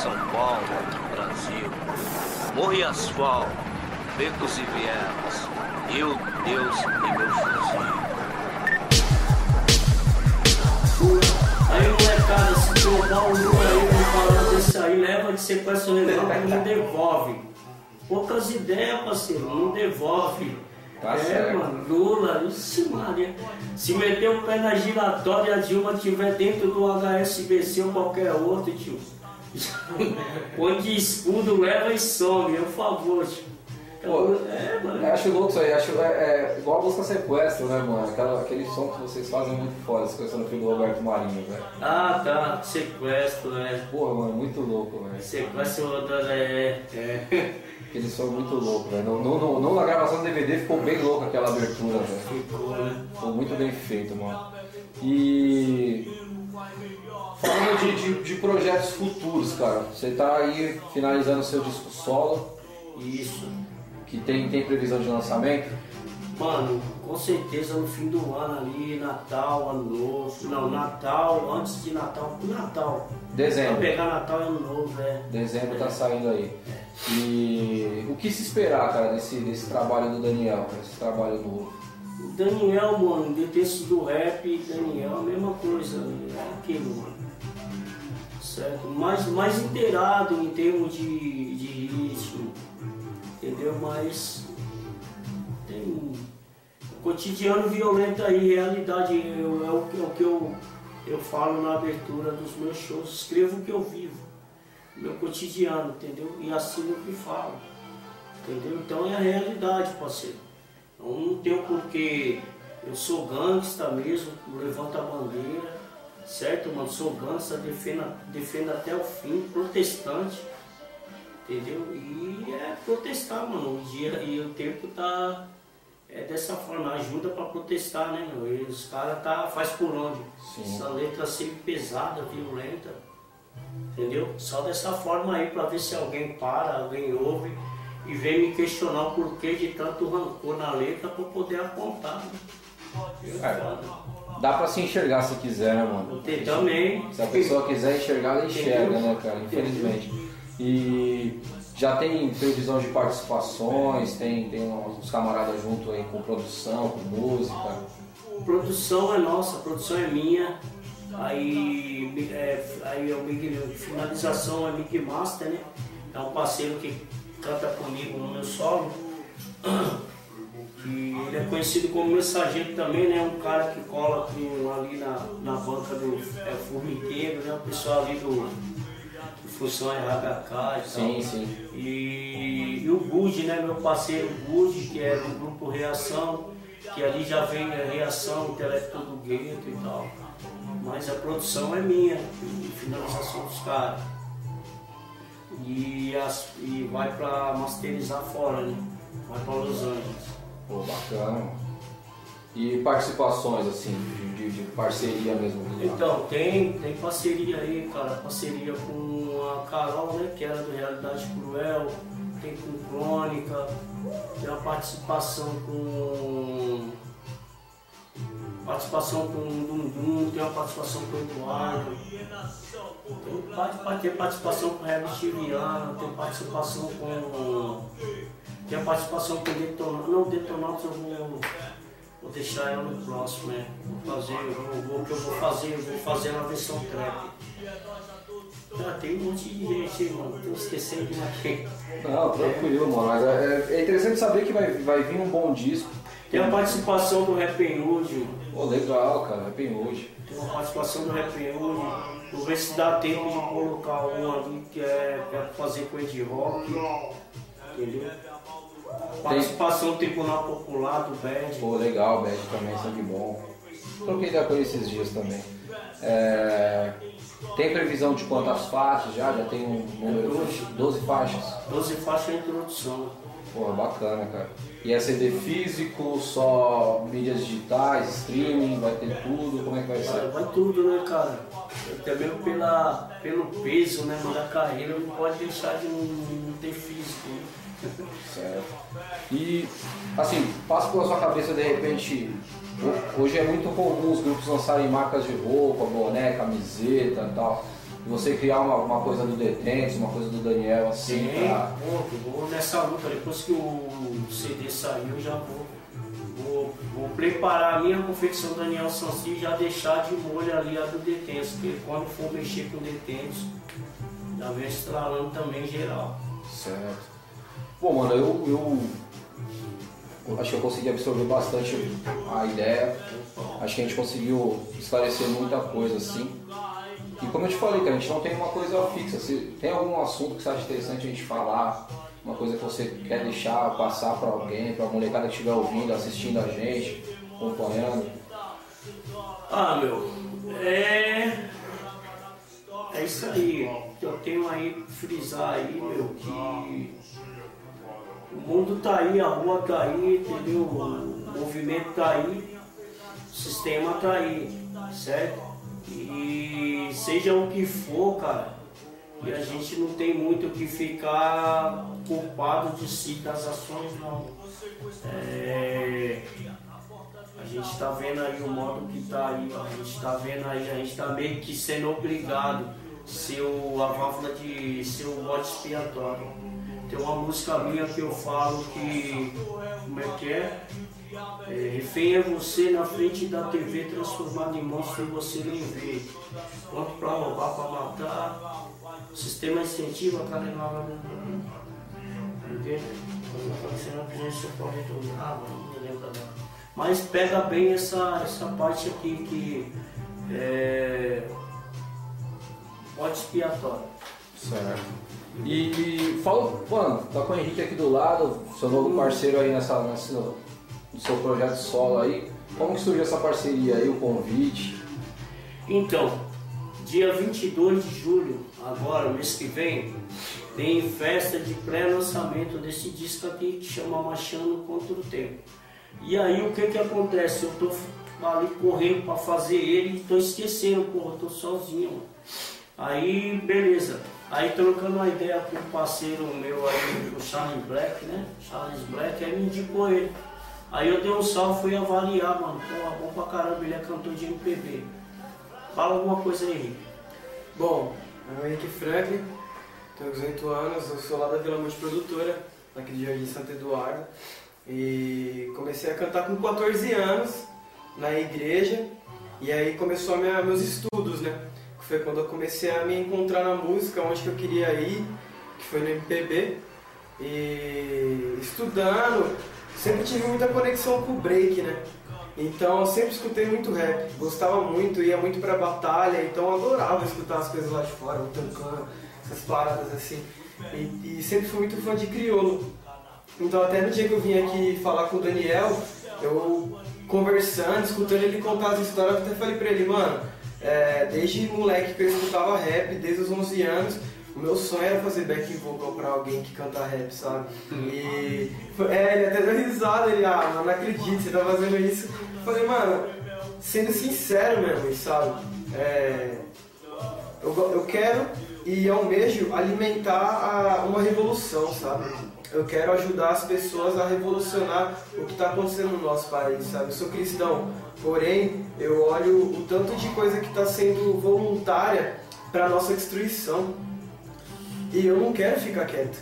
São Paulo, Brasil. Morro e asfalto, becos e vielas. Eu, Deus e meu fuzil. Aí o molecada se trocar o Lula aí não fala desse aí, leva de sequestro legal e não devolve. Poucas ideias, parceiro, não devolve. Tá é, certo. mano, Lula, isso, Maria. Se meter o pé na giratória e a Dilma estiver dentro do HSBC ou qualquer outro, tio. Põe de escudo, leva e some, por favor, tio. Pô, é, mano. Eu acho louco isso aí, acho, é, é igual a música Sequestro, né, mano? Aquela, aquele som que vocês fazem muito foda, sequestrando o filho do Roberto Marinho, velho. Ah, tá. Sequestro, né? Porra, mano, muito louco, velho. Sequestro da. É. é. Aquele som muito louco, velho. No, no, no- no- na gravação do DVD ficou bem louco aquela abertura, velho. Ficou, né? Ficou muito bem feito, mano. E. Falando de, de, de projetos futuros, cara. Você tá aí finalizando seu disco solo, Isso. Que tem, tem previsão de lançamento. Mano, com certeza no fim do ano ali, Natal, Ano Novo. Não, Natal, antes de Natal, Natal. Pra Dezembro. pegar Natal e Ano Novo, é. Dezembro tá saindo aí. E o que se esperar, cara, desse, desse trabalho do Daniel, cara, esse trabalho novo? O Daniel, mano, de texto do rap, Daniel, a mesma coisa, é aquilo, mano. Certo? Mais, mais inteirado em termos de, de entendeu? Mas tem cotidiano violento aí, realidade, eu- é, o, é o que eu, eu falo na abertura dos meus shows, escrevo o que eu vivo, meu cotidiano, entendeu? E assino o que falo, entendeu? Então é a realidade, parceiro. Então não tem porquê. Eu sou gangsta mesmo, levanto a bandeira, certo, mano? Sou gangsta, defendo, defendo até o fim, protestante, entendeu? E é protestar, mano. O dia e o tempo tá é dessa forma, ajuda pra protestar, né, meu? E os caras tá, faz por onde? Sim. Essa letra sempre pesada, violenta, entendeu? Só dessa forma aí pra ver se alguém para, alguém ouve e vem me questionar o porquê de tanto rancor na letra pra eu poder apontar. Né? É, dá pra se enxergar se quiser, né, mano? Tem também. Se a pessoa quiser enxergar, ela enxerga, né, cara? Infelizmente. E já tem previsão de participações, tem, tem uns camaradas junto aí com produção, com música. Produção é nossa, produção é minha. Aí, é, aí é o Big, finalização é Big Master, né? É um parceiro que canta comigo no meu solo. E ele é conhecido como mensageiro também, né? Um cara que cola com, ali na, na banca do é, Formigueiro, né? O pessoal ali do Função RHK e tal. Sim, sim. E, e o Good, né, meu parceiro Good, que é do grupo Reação, que ali já vem a Reação, Intelecto do Gueto e tal. Mas a produção é minha, e finalização dos caras. E, as- e vai pra masterizar fora, né? Vai pra Los Angeles. Pô, bacana. E participações, assim, de, de- de parceria mesmo. né? Então, tem, tem parceria aí, cara, parceria com a Carol, né, que era do Realidade Cruel, tem com Crônica, tem a participação com. Participação com o Dundum, tem a participação com o Eduardo, tem, ter participação com o Herbert Chiviano, tem participação com. Tem a participação com o Detonato. Não, Detonato eu vou. Vou deixar ela no próximo, né? Vou fazer, eu vou, o que eu vou fazer, eu vou fazer na versão trap. Ah, tem um monte de gente aí, mano. Tô esquecendo de aqui. Não, tranquilo, mano. Mas é, é interessante saber que vai, vai vir um bom disco. Tem a participação do Rap Nude, Pô, legal, cara. Bem hoje. tem uma participação do Rap Nude. Vou ver se dá tempo de colocar um ali que é, é fazer com Ed Rock. Entendeu? Participação no Tribunal Popular do BED. Pô, legal, Bad também, sempre bom. Troquei ideia com ele esses dias também. É, Tem previsão de quantas faixas já? Já tem um número? 12 faixas. 12 faixas de introdução. Pô, bacana, cara. E é CD físico, só mídias digitais, streaming, vai ter tudo? Como é que vai Vai, ser? vai tudo, né, cara? Até mesmo pela, pelo peso né, da carreira, não pode deixar de não, não ter físico. Né? Certo. E, assim, passa pela sua cabeça de repente. ho- Hoje é muito comum os grupos lançarem marcas de roupa, boné, camiseta e tal. Você criar uma, uma coisa do Detentes, uma coisa do Daniel, assim, Sim, pra... pô, vou nessa luta. Depois que o CD sair, eu já vou, vou, vou preparar a minha confecção Daniel Sansi e já deixar de molho ali a do Detenso, porque quando for mexer com Detenso, já vem estralando também geral. Certo. Bom, mano, eu, eu, acho que eu consegui absorver bastante a ideia. Acho que a gente conseguiu esclarecer muita coisa, assim. E como eu te falei, cara, a gente não tem uma coisa fixa. Se tem algum assunto que você acha interessante a gente falar, uma coisa que você quer deixar passar pra alguém, pra molecada que estiver ouvindo, assistindo a gente, acompanhando. Ah, meu, é. É isso aí. Eu tenho aí frisar aí, meu, que o mundo tá aí, a rua tá aí, entendeu? O movimento tá aí, o sistema tá aí, certo? E seja o que for, cara, e a gente não tem muito que ficar culpado de si das ações não. É, a gente está vendo aí o modo que está aí, a gente está vendo aí, a gente está meio que sendo obrigado ser a válvula de ser o expiatório. Tem uma música minha que eu falo que, como é que é? é refém é você na frente da TV transformado em monstro e você nem vê. Pronto pra roubar, pra matar. O sistema incentiva a Entende? Precisa ser correto. Ah. Mas pega bem essa, essa parte aqui que é bode expiatório. Certo. E fala, mano, tá com o Henrique aqui do lado, seu novo parceiro aí nessa, nessa, no seu projeto solo aí. Como que surgiu essa parceria aí, o convite? Então, dia 22 de julho, agora, mês que vem, tem festa de pré-lançamento desse disco aqui que chama Machando contra o Tempo. E aí o que que acontece? Eu tô ali correndo para fazer ele e tô esquecendo, porra, tô sozinho. Aí, beleza. Aí trocando uma ideia com um parceiro meu aí, o Charles Black, né? Charles Black, aí me indicou ele. Aí eu dei um salve, fui avaliar, mano. Porra, bom pra caramba, ele é cantor de MPB. Fala alguma coisa aí, Henrique. Bom, meu nome é Henrique Franklin, tenho 18 anos, eu sou lá da Vila Multiprodutora, aqui de Jardim Santo Eduardo. E comecei a cantar com 14 anos na igreja, e aí começou minha, meus estudos, né? Que foi quando eu comecei a me encontrar na música, onde que eu queria ir, que foi no MPB. E estudando, sempre tive muita conexão com o break, né? Então sempre escutei muito rap, gostava muito, ia muito pra batalha, então adorava escutar as coisas lá de fora, o Tancan, essas paradas assim. E, e sempre fui muito fã de crioulo. Então até no dia que eu vim aqui falar com o Daniel, eu conversando, escutando ele contar as histórias, eu até falei pra ele, mano, é, desde moleque que eu escutava rap, desde os 11 anos, o meu sonho era fazer back vocal pra alguém que canta rap, sabe? E é, ele até deu risada, ele, ah, mano, não acredito, você tá fazendo isso. Eu falei, mano, sendo sincero mesmo, sabe? É, eu, eu quero e almejo alimentar a- uma revolução, sabe? Eu quero ajudar as pessoas a revolucionar o que está acontecendo no nosso país, sabe? Eu sou cristão, porém eu olho o tanto de coisa que está sendo voluntária para nossa destruição. E eu não quero ficar quieto.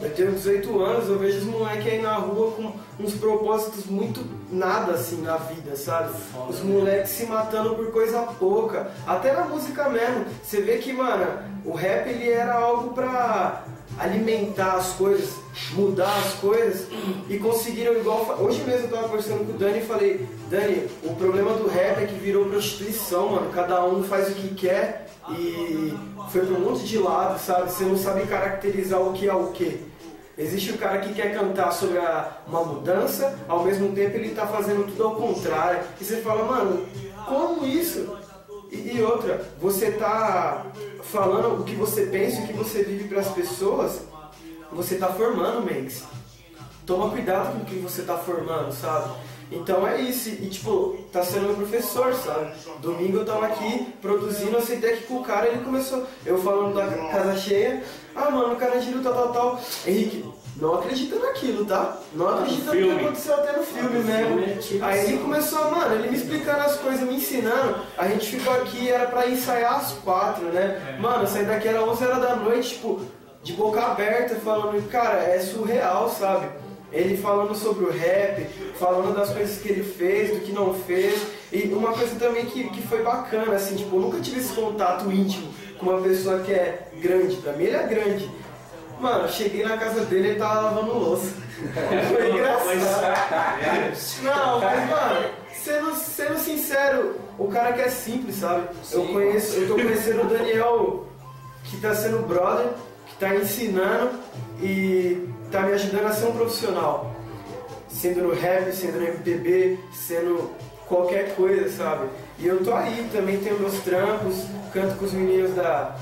Eu tenho 18 anos, eu vejo os moleques aí na rua com uns propósitos muito nada assim na vida, sabe? Os moleques se matando por coisa pouca. Até na música mesmo. Você vê que, mano, o rap ele era algo pra alimentar as coisas, mudar as coisas e conseguiram igual. Hoje mesmo eu tava conversando com o Dani e falei, Dani, o problema do rap é que virou prostituição, mano. Cada um faz o que quer e foi pra um monte de lado, sabe? Você não sabe caracterizar o que é o que. Existe o cara que quer cantar sobre a, uma mudança, ao mesmo tempo ele tá fazendo tudo ao contrário. E você fala, mano, como isso? E, e outra, você tá falando o que você pensa, o que você vive para as pessoas, você tá formando, Mengs. Toma cuidado com o que você tá formando, sabe? Então é isso, e tipo, tá sendo meu professor, sabe? Domingo eu tava aqui produzindo, eu sentei aqui com o cara, ele começou, eu falando da casa cheia, ah mano, o cara girou tal, tal, tal. Henrique, não acredita naquilo, tá? Não acredita no que aconteceu até no filme mesmo. Aí ele começou, mano, ele me explicando as coisas, me ensinando. A gente ficou aqui, era pra ensaiar às quatro, né? Mano, eu saí daqui era 11 horas da noite, tipo, de boca aberta, falando, cara, é surreal, sabe? Ele falando sobre o rap, falando das coisas que ele fez, do que não fez. E uma coisa também que, que foi bacana, assim, tipo, eu nunca tive esse contato íntimo com uma pessoa que é grande. Pra mim ele é grande. Mano, eu cheguei na casa dele e ele tava lavando louça. Foi engraçado. Não, mas mano, sendo, sendo sincero, o cara que é simples, sabe? Eu conheço, eu tô conhecendo o Daniel que tá sendo brother, que tá ensinando e tá me ajudando a ser um profissional. Sendo no rap, sendo no MPB, sendo qualquer coisa, sabe? E eu tô aí, também tenho meus trampos, canto com os meninos da,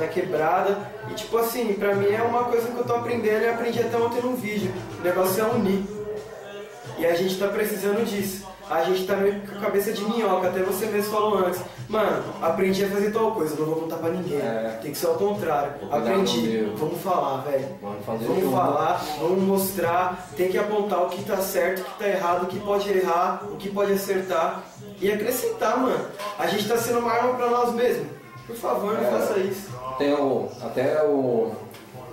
da quebrada. E tipo assim, pra mim é uma coisa que eu tô aprendendo e aprendi até ontem num vídeo. O negócio é unir. E a gente tá precisando disso. A gente tá meio com a cabeça de minhoca, até você mesmo falou antes. Mano, aprendi a fazer tal coisa, não vou contar pra ninguém. É. Tem que ser ao contrário. Aprendi. Vamos falar, velho. Vamos fazer Vamos tudo. falar, vamos mostrar, tem que apontar o que tá certo, o que tá errado, o que pode errar, o que pode acertar e acrescentar, mano. A gente tá sendo uma arma pra nós mesmos. Por favor, não É. faça isso. Tem o, até o,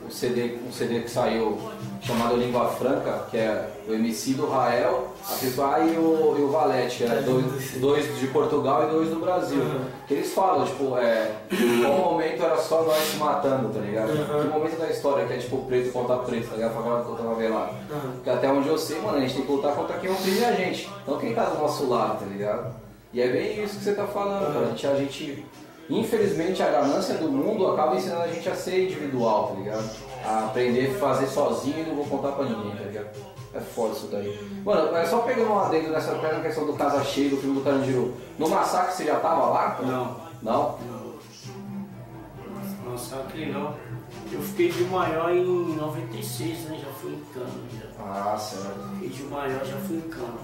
o CD, um CD que saiu chamado Língua Franca, que é o MC do Rael, a Pipá e o, e o Valete, que é dois, dois de Portugal e dois do Brasil. Que eles falam, tipo, é, qual momento era só nós se matando, tá ligado? Que momento da história que é tipo preto contra preto, tá ligado? Favela contra favelado. Porque até onde eu sei, mano, a gente tem que lutar contra quem oprime a gente, não quem tá do nosso lado, tá ligado? E é bem isso que você tá falando, cara. A gente Infelizmente a ganância do mundo acaba ensinando a gente a ser individual, tá ligado? A aprender a fazer sozinho e não vou contar pra ninguém, tá ligado? É foda isso daí. Mano, é só pegando um adendo nessa questão do Casa Cheia, do filme do Carandiru. No massacre você já tava lá? Não. Não? Nossa, aqui não. Eu fiquei de maior em 96, né? Já fui em cana. Já. Ah, certo. Fiquei de maior, já fui em cana.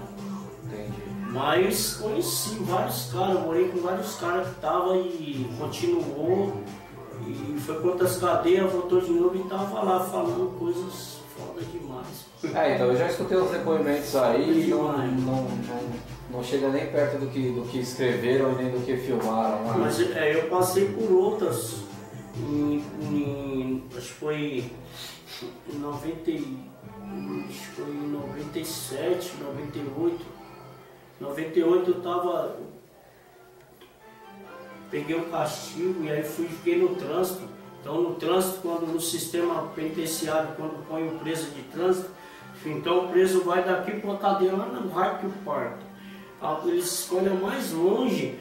Entendi. Mas conheci vários caras, morei com vários caras que tava e continuou. E foi para outras cadeias, voltou de novo e tava lá falando coisas foda demais. É, então eu já escutei os depoimentos aí e não, não, não, não chega nem perto do que, do que escreveram e nem do que filmaram. né? Mas é, eu passei por outras. Em, em- acho que foi em 90, e- acho que foi em 97, 98. 98 eu tava. Peguei um castigo e aí fui fiquei no trânsito. Então no trânsito, quando no sistema penitenciário, quando põe o preso de trânsito, então o preso vai daqui para a cadeia lá no Parque Park. Ah, Eles escolhem mais longe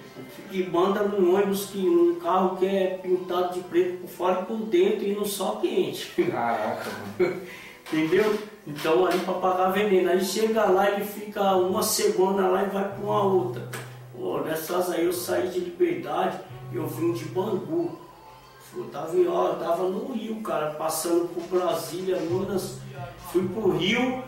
e mandam num ônibus, que, num carro que é pintado de preto por fora e por dentro e no sol quente. Caraca, mano. Entendeu? Então ali para pagar veneno. Aí chega lá, ele fica uma semana lá e vai para uma outra. Pô, nessas aí eu saí de liberdade, eu vim de Bangu. Eu tava, ó, eu tava no Rio, cara, passando por Brasília, Minas, fui pro Rio,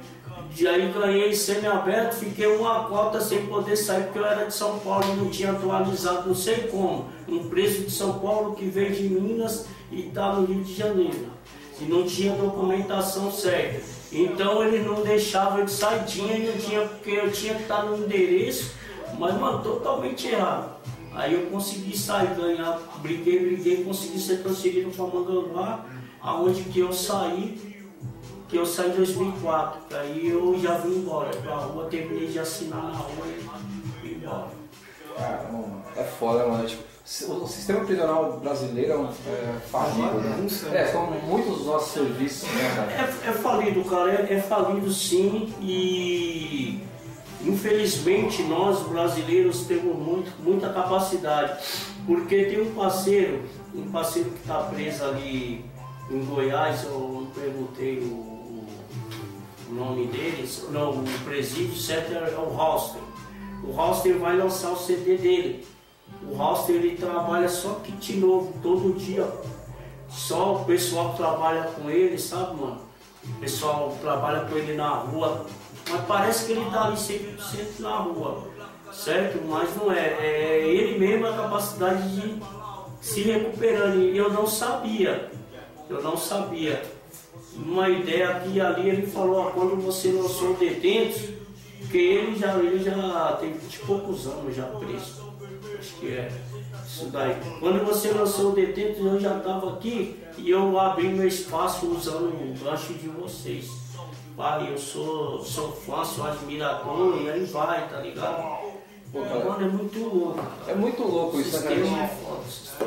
e aí ganhei semi-aberto, fiquei uma cota sem poder sair porque eu era de São Paulo e não tinha atualizado, não sei como. Um preço de São Paulo que veio de Minas e tá no Rio de Janeiro. E não tinha documentação certa. Então eles não deixavam de sair, tinha e não tinha, porque eu tinha que estar no endereço, mas mano, totalmente errado. Aí eu consegui sair, ganhar, briguei, briguei, consegui ser transferido para Manganguá, aonde que eu saí, que eu saí em 2004. que Aí eu já vim embora pra rua, terminei de assinar na rua e vim embora. Mano. É foda, mano. O sistema prisional brasileiro é, é falido, né? bagunça, É, são muitos dos nossos serviços, né? É, é falido, cara, é, é falido sim e infelizmente nós brasileiros temos muito, muita capacidade, porque tem um parceiro, um parceiro que está preso ali em Goiás, eu não perguntei o, o- o nome deles, não, o presídio certo é o Halster. O Halster vai lançar o CD dele. O Halster ele trabalha só kit novo todo dia. Só o pessoal que trabalha com ele, sabe, mano? O pessoal trabalha com ele na rua. Mas parece que ele tá ali 100% na rua, certo? Mas não é. É ele mesmo a capacidade de se recuperando. E eu não sabia. Eu não sabia. Uma ideia aqui e ali ele falou, ó, quando você lançou o Detentos, porque ele já, ele já tem 20 e poucos anos já preso. Que é isso daí. Quando você lançou o Detentos, eu já estava aqui e eu abri meu espaço usando o gancho de vocês. Pai, eu sou, sou fã, sou admirador e aí vai, tá ligado? Pô, cara. Mano, é muito louco. É muito louco isso, né, cara? é.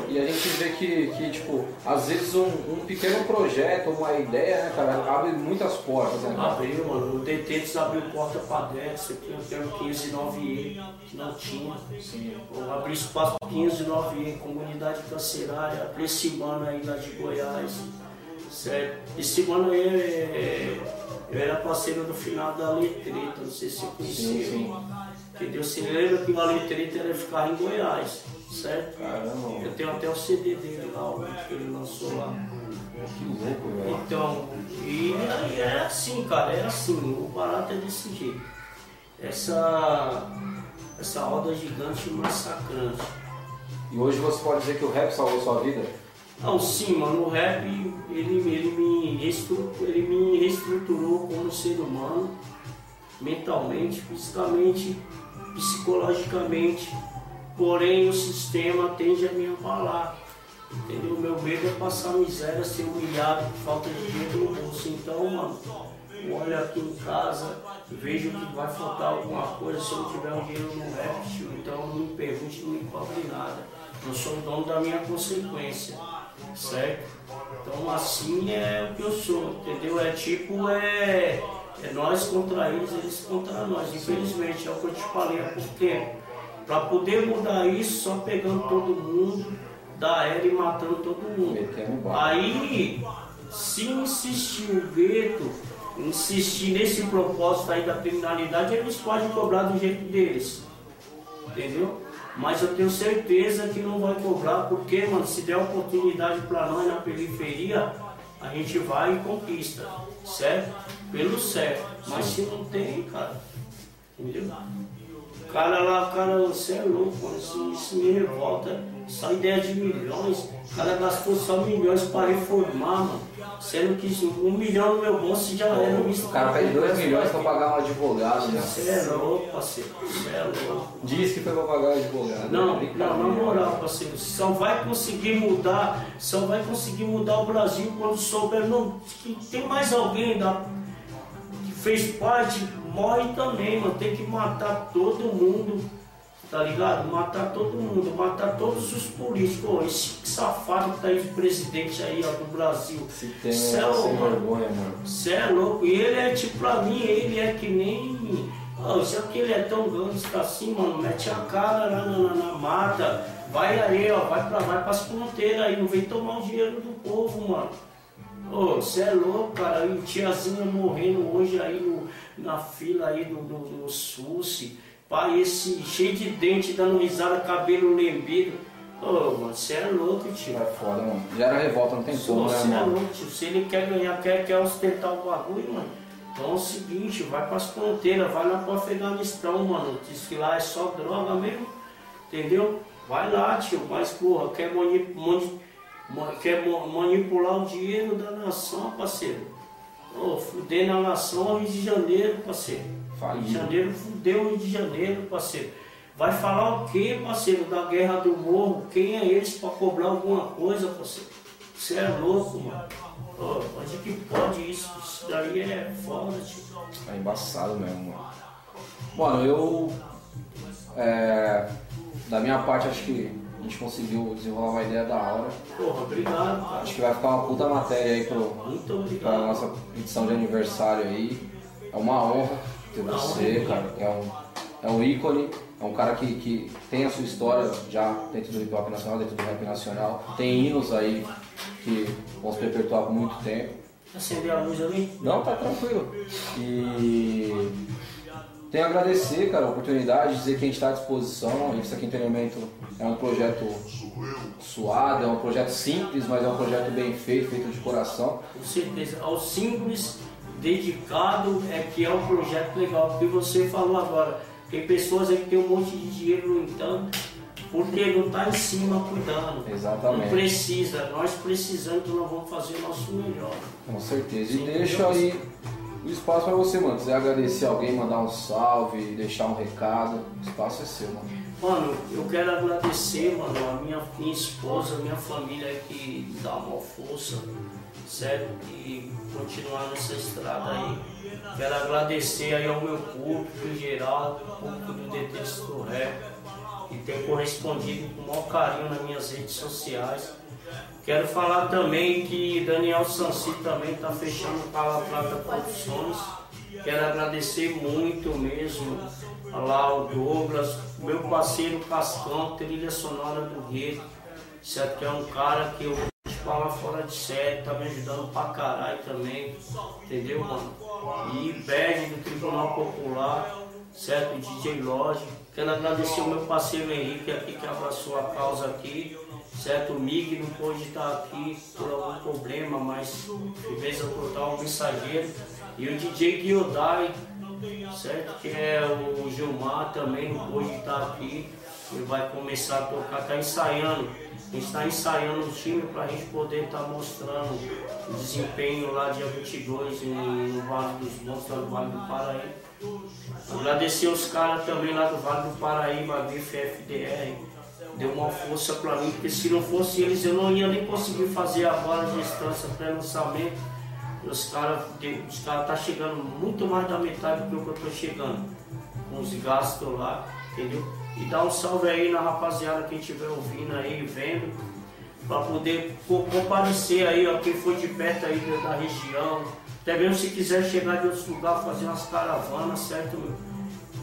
E a gente vê que, que tipo, às vezes um, um pequeno projeto, uma ideia, né, cara, abre muitas portas, né, cara? Abriu, mano. O Detentos abriu porta pra dentro. Eu tenho 509E, que não tinha. Eu abri espaço para 509E, comunidade carcerária, pra esse mano aí lá de Goiás. Certo? Esse mano aí, é, eu era parceiro do final da Letreta, não sei se você conheceu. Sim, sim. Entendeu? Você lembra que o Letreta era ficar em Goiás, certo? Caramba, Eu tenho até o CD dele lá, o que ele lançou lá. que louco, velho. Então, e é assim, cara, é assim, o barato é desse jeito. Essa, essa roda gigante massacrante. E hoje você pode dizer que o rap salvou sua vida? Não, sim, mano, o rap, ele, ele, me, reestru- ele me reestruturou como ser humano, mentalmente, fisicamente, psicologicamente. Porém, o sistema tende a me abalar. Entendeu? Meu medo é passar miséria, ser humilhado, falta de dinheiro no bolso. Então, mano, olho aqui em casa, vejo que vai faltar alguma coisa se eu não tiver um dinheiro no rap, tio. Então não me pergunte, não me cobre nada. Eu sou o dono da minha consequência, certo? Então assim é o que eu sou, entendeu? É tipo, é, é nós contra eles, eles contra nós. Infelizmente, é o que eu te falei há pouco tempo. Para poder mudar isso, só pegando todo mundo da era e matando todo mundo. Aí, se insistir o gueto, insistir nesse propósito aí da criminalidade, eles podem cobrar do jeito deles. Entendeu? Mas eu tenho certeza que não vai cobrar, porque, mano, se der oportunidade para nós na periferia, a gente vai e conquista, certo? Pelo certo. Mas se não tem, cara, entendeu? O cara lá, o cara, você é louco, mano, isso, isso me revolta. Só ideia de milhões, o cara gastou só milhões para reformar, mano. Sendo que um milhão no meu bolso já era me O cara pede 2 milhões pra pagar um advogado, né? Você é louco, parceiro, você é louco. Diz que foi pra pagar o advogado. Não, né? não, na moral, parceiro, só vai conseguir mudar, só vai conseguir mudar o Brasil quando souber não, tem mais alguém da, fez parte, morre também, mano. Tem que matar todo mundo, tá ligado? Matar todo mundo, matar todos os políticos. Esse safado que tá aí de presidente aí, ó, do Brasil. Se tem Cê é louco, mano. Você é louco, e ele é tipo pra mim, ele é que nem. Oh, já que ele é tão gangsta assim, mano, mete a cara lá na, na- na mata, vai aí, ó, vai pra, vai pras fronteiras aí, não vem tomar o dinheiro do povo, mano. Ô, você é louco, cara, e tiazinha morrendo hoje aí no, na fila aí do, do, do SUS, pai, esse cheio de dente, dando risada, cabelo lembido. Ô, mano, você é louco, tio. É foda, mano. Já era revolta, não tem como, né, Você é mano? louco, tio. Se ele quer ganhar, quer, quer ostentar o bagulho, mano. Então é o seguinte, vai pras fronteiras, vai lá pro Afeganistão, mano. Diz que lá é só droga mesmo, entendeu? Vai lá, tio, mas porra, quer, ma- quer manipular o dinheiro da nação, parceiro. Ô, fuder na nação o Rio de Janeiro, parceiro. Falido. Rio de Janeiro fudeu o Rio de Janeiro, parceiro. Vai falar o que, parceiro, da guerra do morro? Quem é eles pra cobrar alguma coisa, parceiro? Você é louco, mano. Ô, onde que pode isso? Isso daí é foda, tio. É embaçado mesmo, mano. Mano, eu. é, da minha parte, acho que a gente conseguiu desenrolar uma ideia da hora. Porra, obrigado. Acho que vai ficar uma puta matéria aí pro, pra nossa edição de aniversário aí. É uma honra ter você, honra. cara. É um é um ícone, é um cara que, que tem a sua história já dentro do hip hop nacional, dentro do rap nacional. Tem hinos aí que vão se perpetuar por muito tempo. Acender a luz ali? Não, tá tranquilo. E tenho a agradecer, cara, a oportunidade, dizer que a gente está à disposição. A Revista Quinto Elemento é um projeto suado, é um projeto simples, mas é um projeto bem feito, feito de coração. Com certeza. Ao simples, dedicado, é que é um projeto legal. Porque você falou agora, tem pessoas aí que tem um monte de dinheiro, no entanto, porque não está em cima cuidando. Exatamente. Não precisa. Nós precisamos, então nós vamos fazer o nosso melhor. Com certeza. E Sim, Deus. aí o espaço para você, mano. Quiser agradecer alguém, mandar um salve, deixar um recado, o espaço é seu, mano. Mano, eu quero agradecer, mano, a minha, minha esposa, a minha família que dá uma força, sério, e continuar nessa estrada aí. Quero agradecer aí ao meu público em geral, o público do do Rap, que tem correspondido com o maior carinho nas minhas redes sociais. Quero falar também que Daniel Sanci também está fechando com a Plata Produções. Quero agradecer muito mesmo lá o Douglas, meu parceiro Cascão, trilha sonora do Rio, certo? Que é um cara que eu falar fora de série, tá me ajudando pra caralho também, entendeu, mano? E Bad do Tribunal Popular, certo? DJ Lodge. Quero agradecer o meu parceiro Henrique aqui que abraçou a causa aqui, certo? O Mig não pôde estar aqui por algum problema, mas firmeza total, o mensageiro. E o DJ Giodai, certo? Que é o Gilmar também, não pôde estar aqui. Ele vai começar a tocar, tá ensaiando. A gente está ensaiando o time para a gente poder estar mostrando o desempenho lá dia 22 no, Vale dos Montes, no Vale do Paraíba. Agradecer os caras também lá do Vale do Paraíba, a BIF FDR. Deu uma força para mim, porque se não fosse eles eu não ia nem conseguir fazer a distância pré-lançamento. Os caras os cara tá chegando muito mais da metade do que eu tô chegando. Com os gastos lá, entendeu? E dá um salve aí na rapaziada que estiver ouvindo aí, vendo, para poder co- comparecer aí, ó, quem for de perto aí da, região. Até mesmo se quiser chegar de outros lugares, fazer umas caravanas, certo?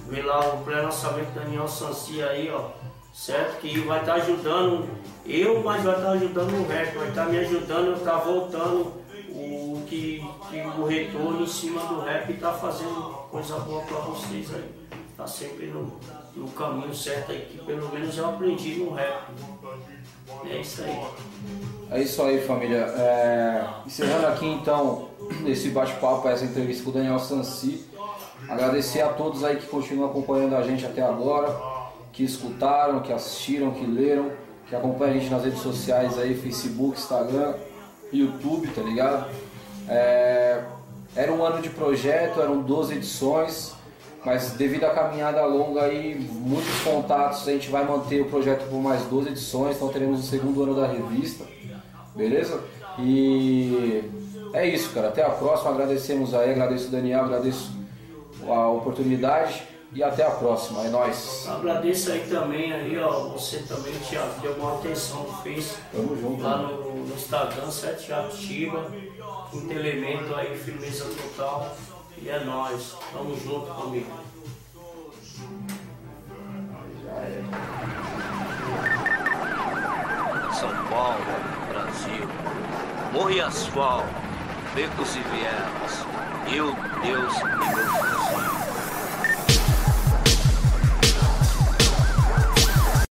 Ver lá o pré-lançamento Daniel Sanci aí, ó. Certo? Que vai estar ajudando eu, mas vai estar ajudando o rap, vai estar me ajudando, eu estar voltando o que, que o retorno em cima do rap tá fazendo coisa boa pra vocês aí. Tá sempre no, no caminho certo aí, que pelo menos eu aprendi no rap. É isso aí. É isso aí, família. É, Encerrando aqui então esse bate-papo, essa entrevista com o Daniel Sanci. Agradecer a todos aí que continuam acompanhando a gente até agora, que escutaram, que assistiram, que leram, que acompanham a gente nas redes sociais aí, Facebook, Instagram, YouTube, tá ligado? É, Era um ano de projeto, eram 12 edições, mas devido à caminhada longa aí, muitos contatos, a gente vai manter o projeto por mais 12 edições, então teremos o segundo ano da revista, beleza? E é isso, cara. Até a próxima. Agradecemos aí, agradeço o Daniel, agradeço a oportunidade e até a próxima. É nóis. Agradeço aí também, aí, ó, você também, Thiago, deu uma atenção, fez Tamo junto. lá no, no Instagram? Thiago Chiba, quinto elemento aí, firmeza total. E é nóis. Tamo junto, amigo. São Paulo, Brasil. Morro e asfalto, becos e vielas. Eu, Deus e meu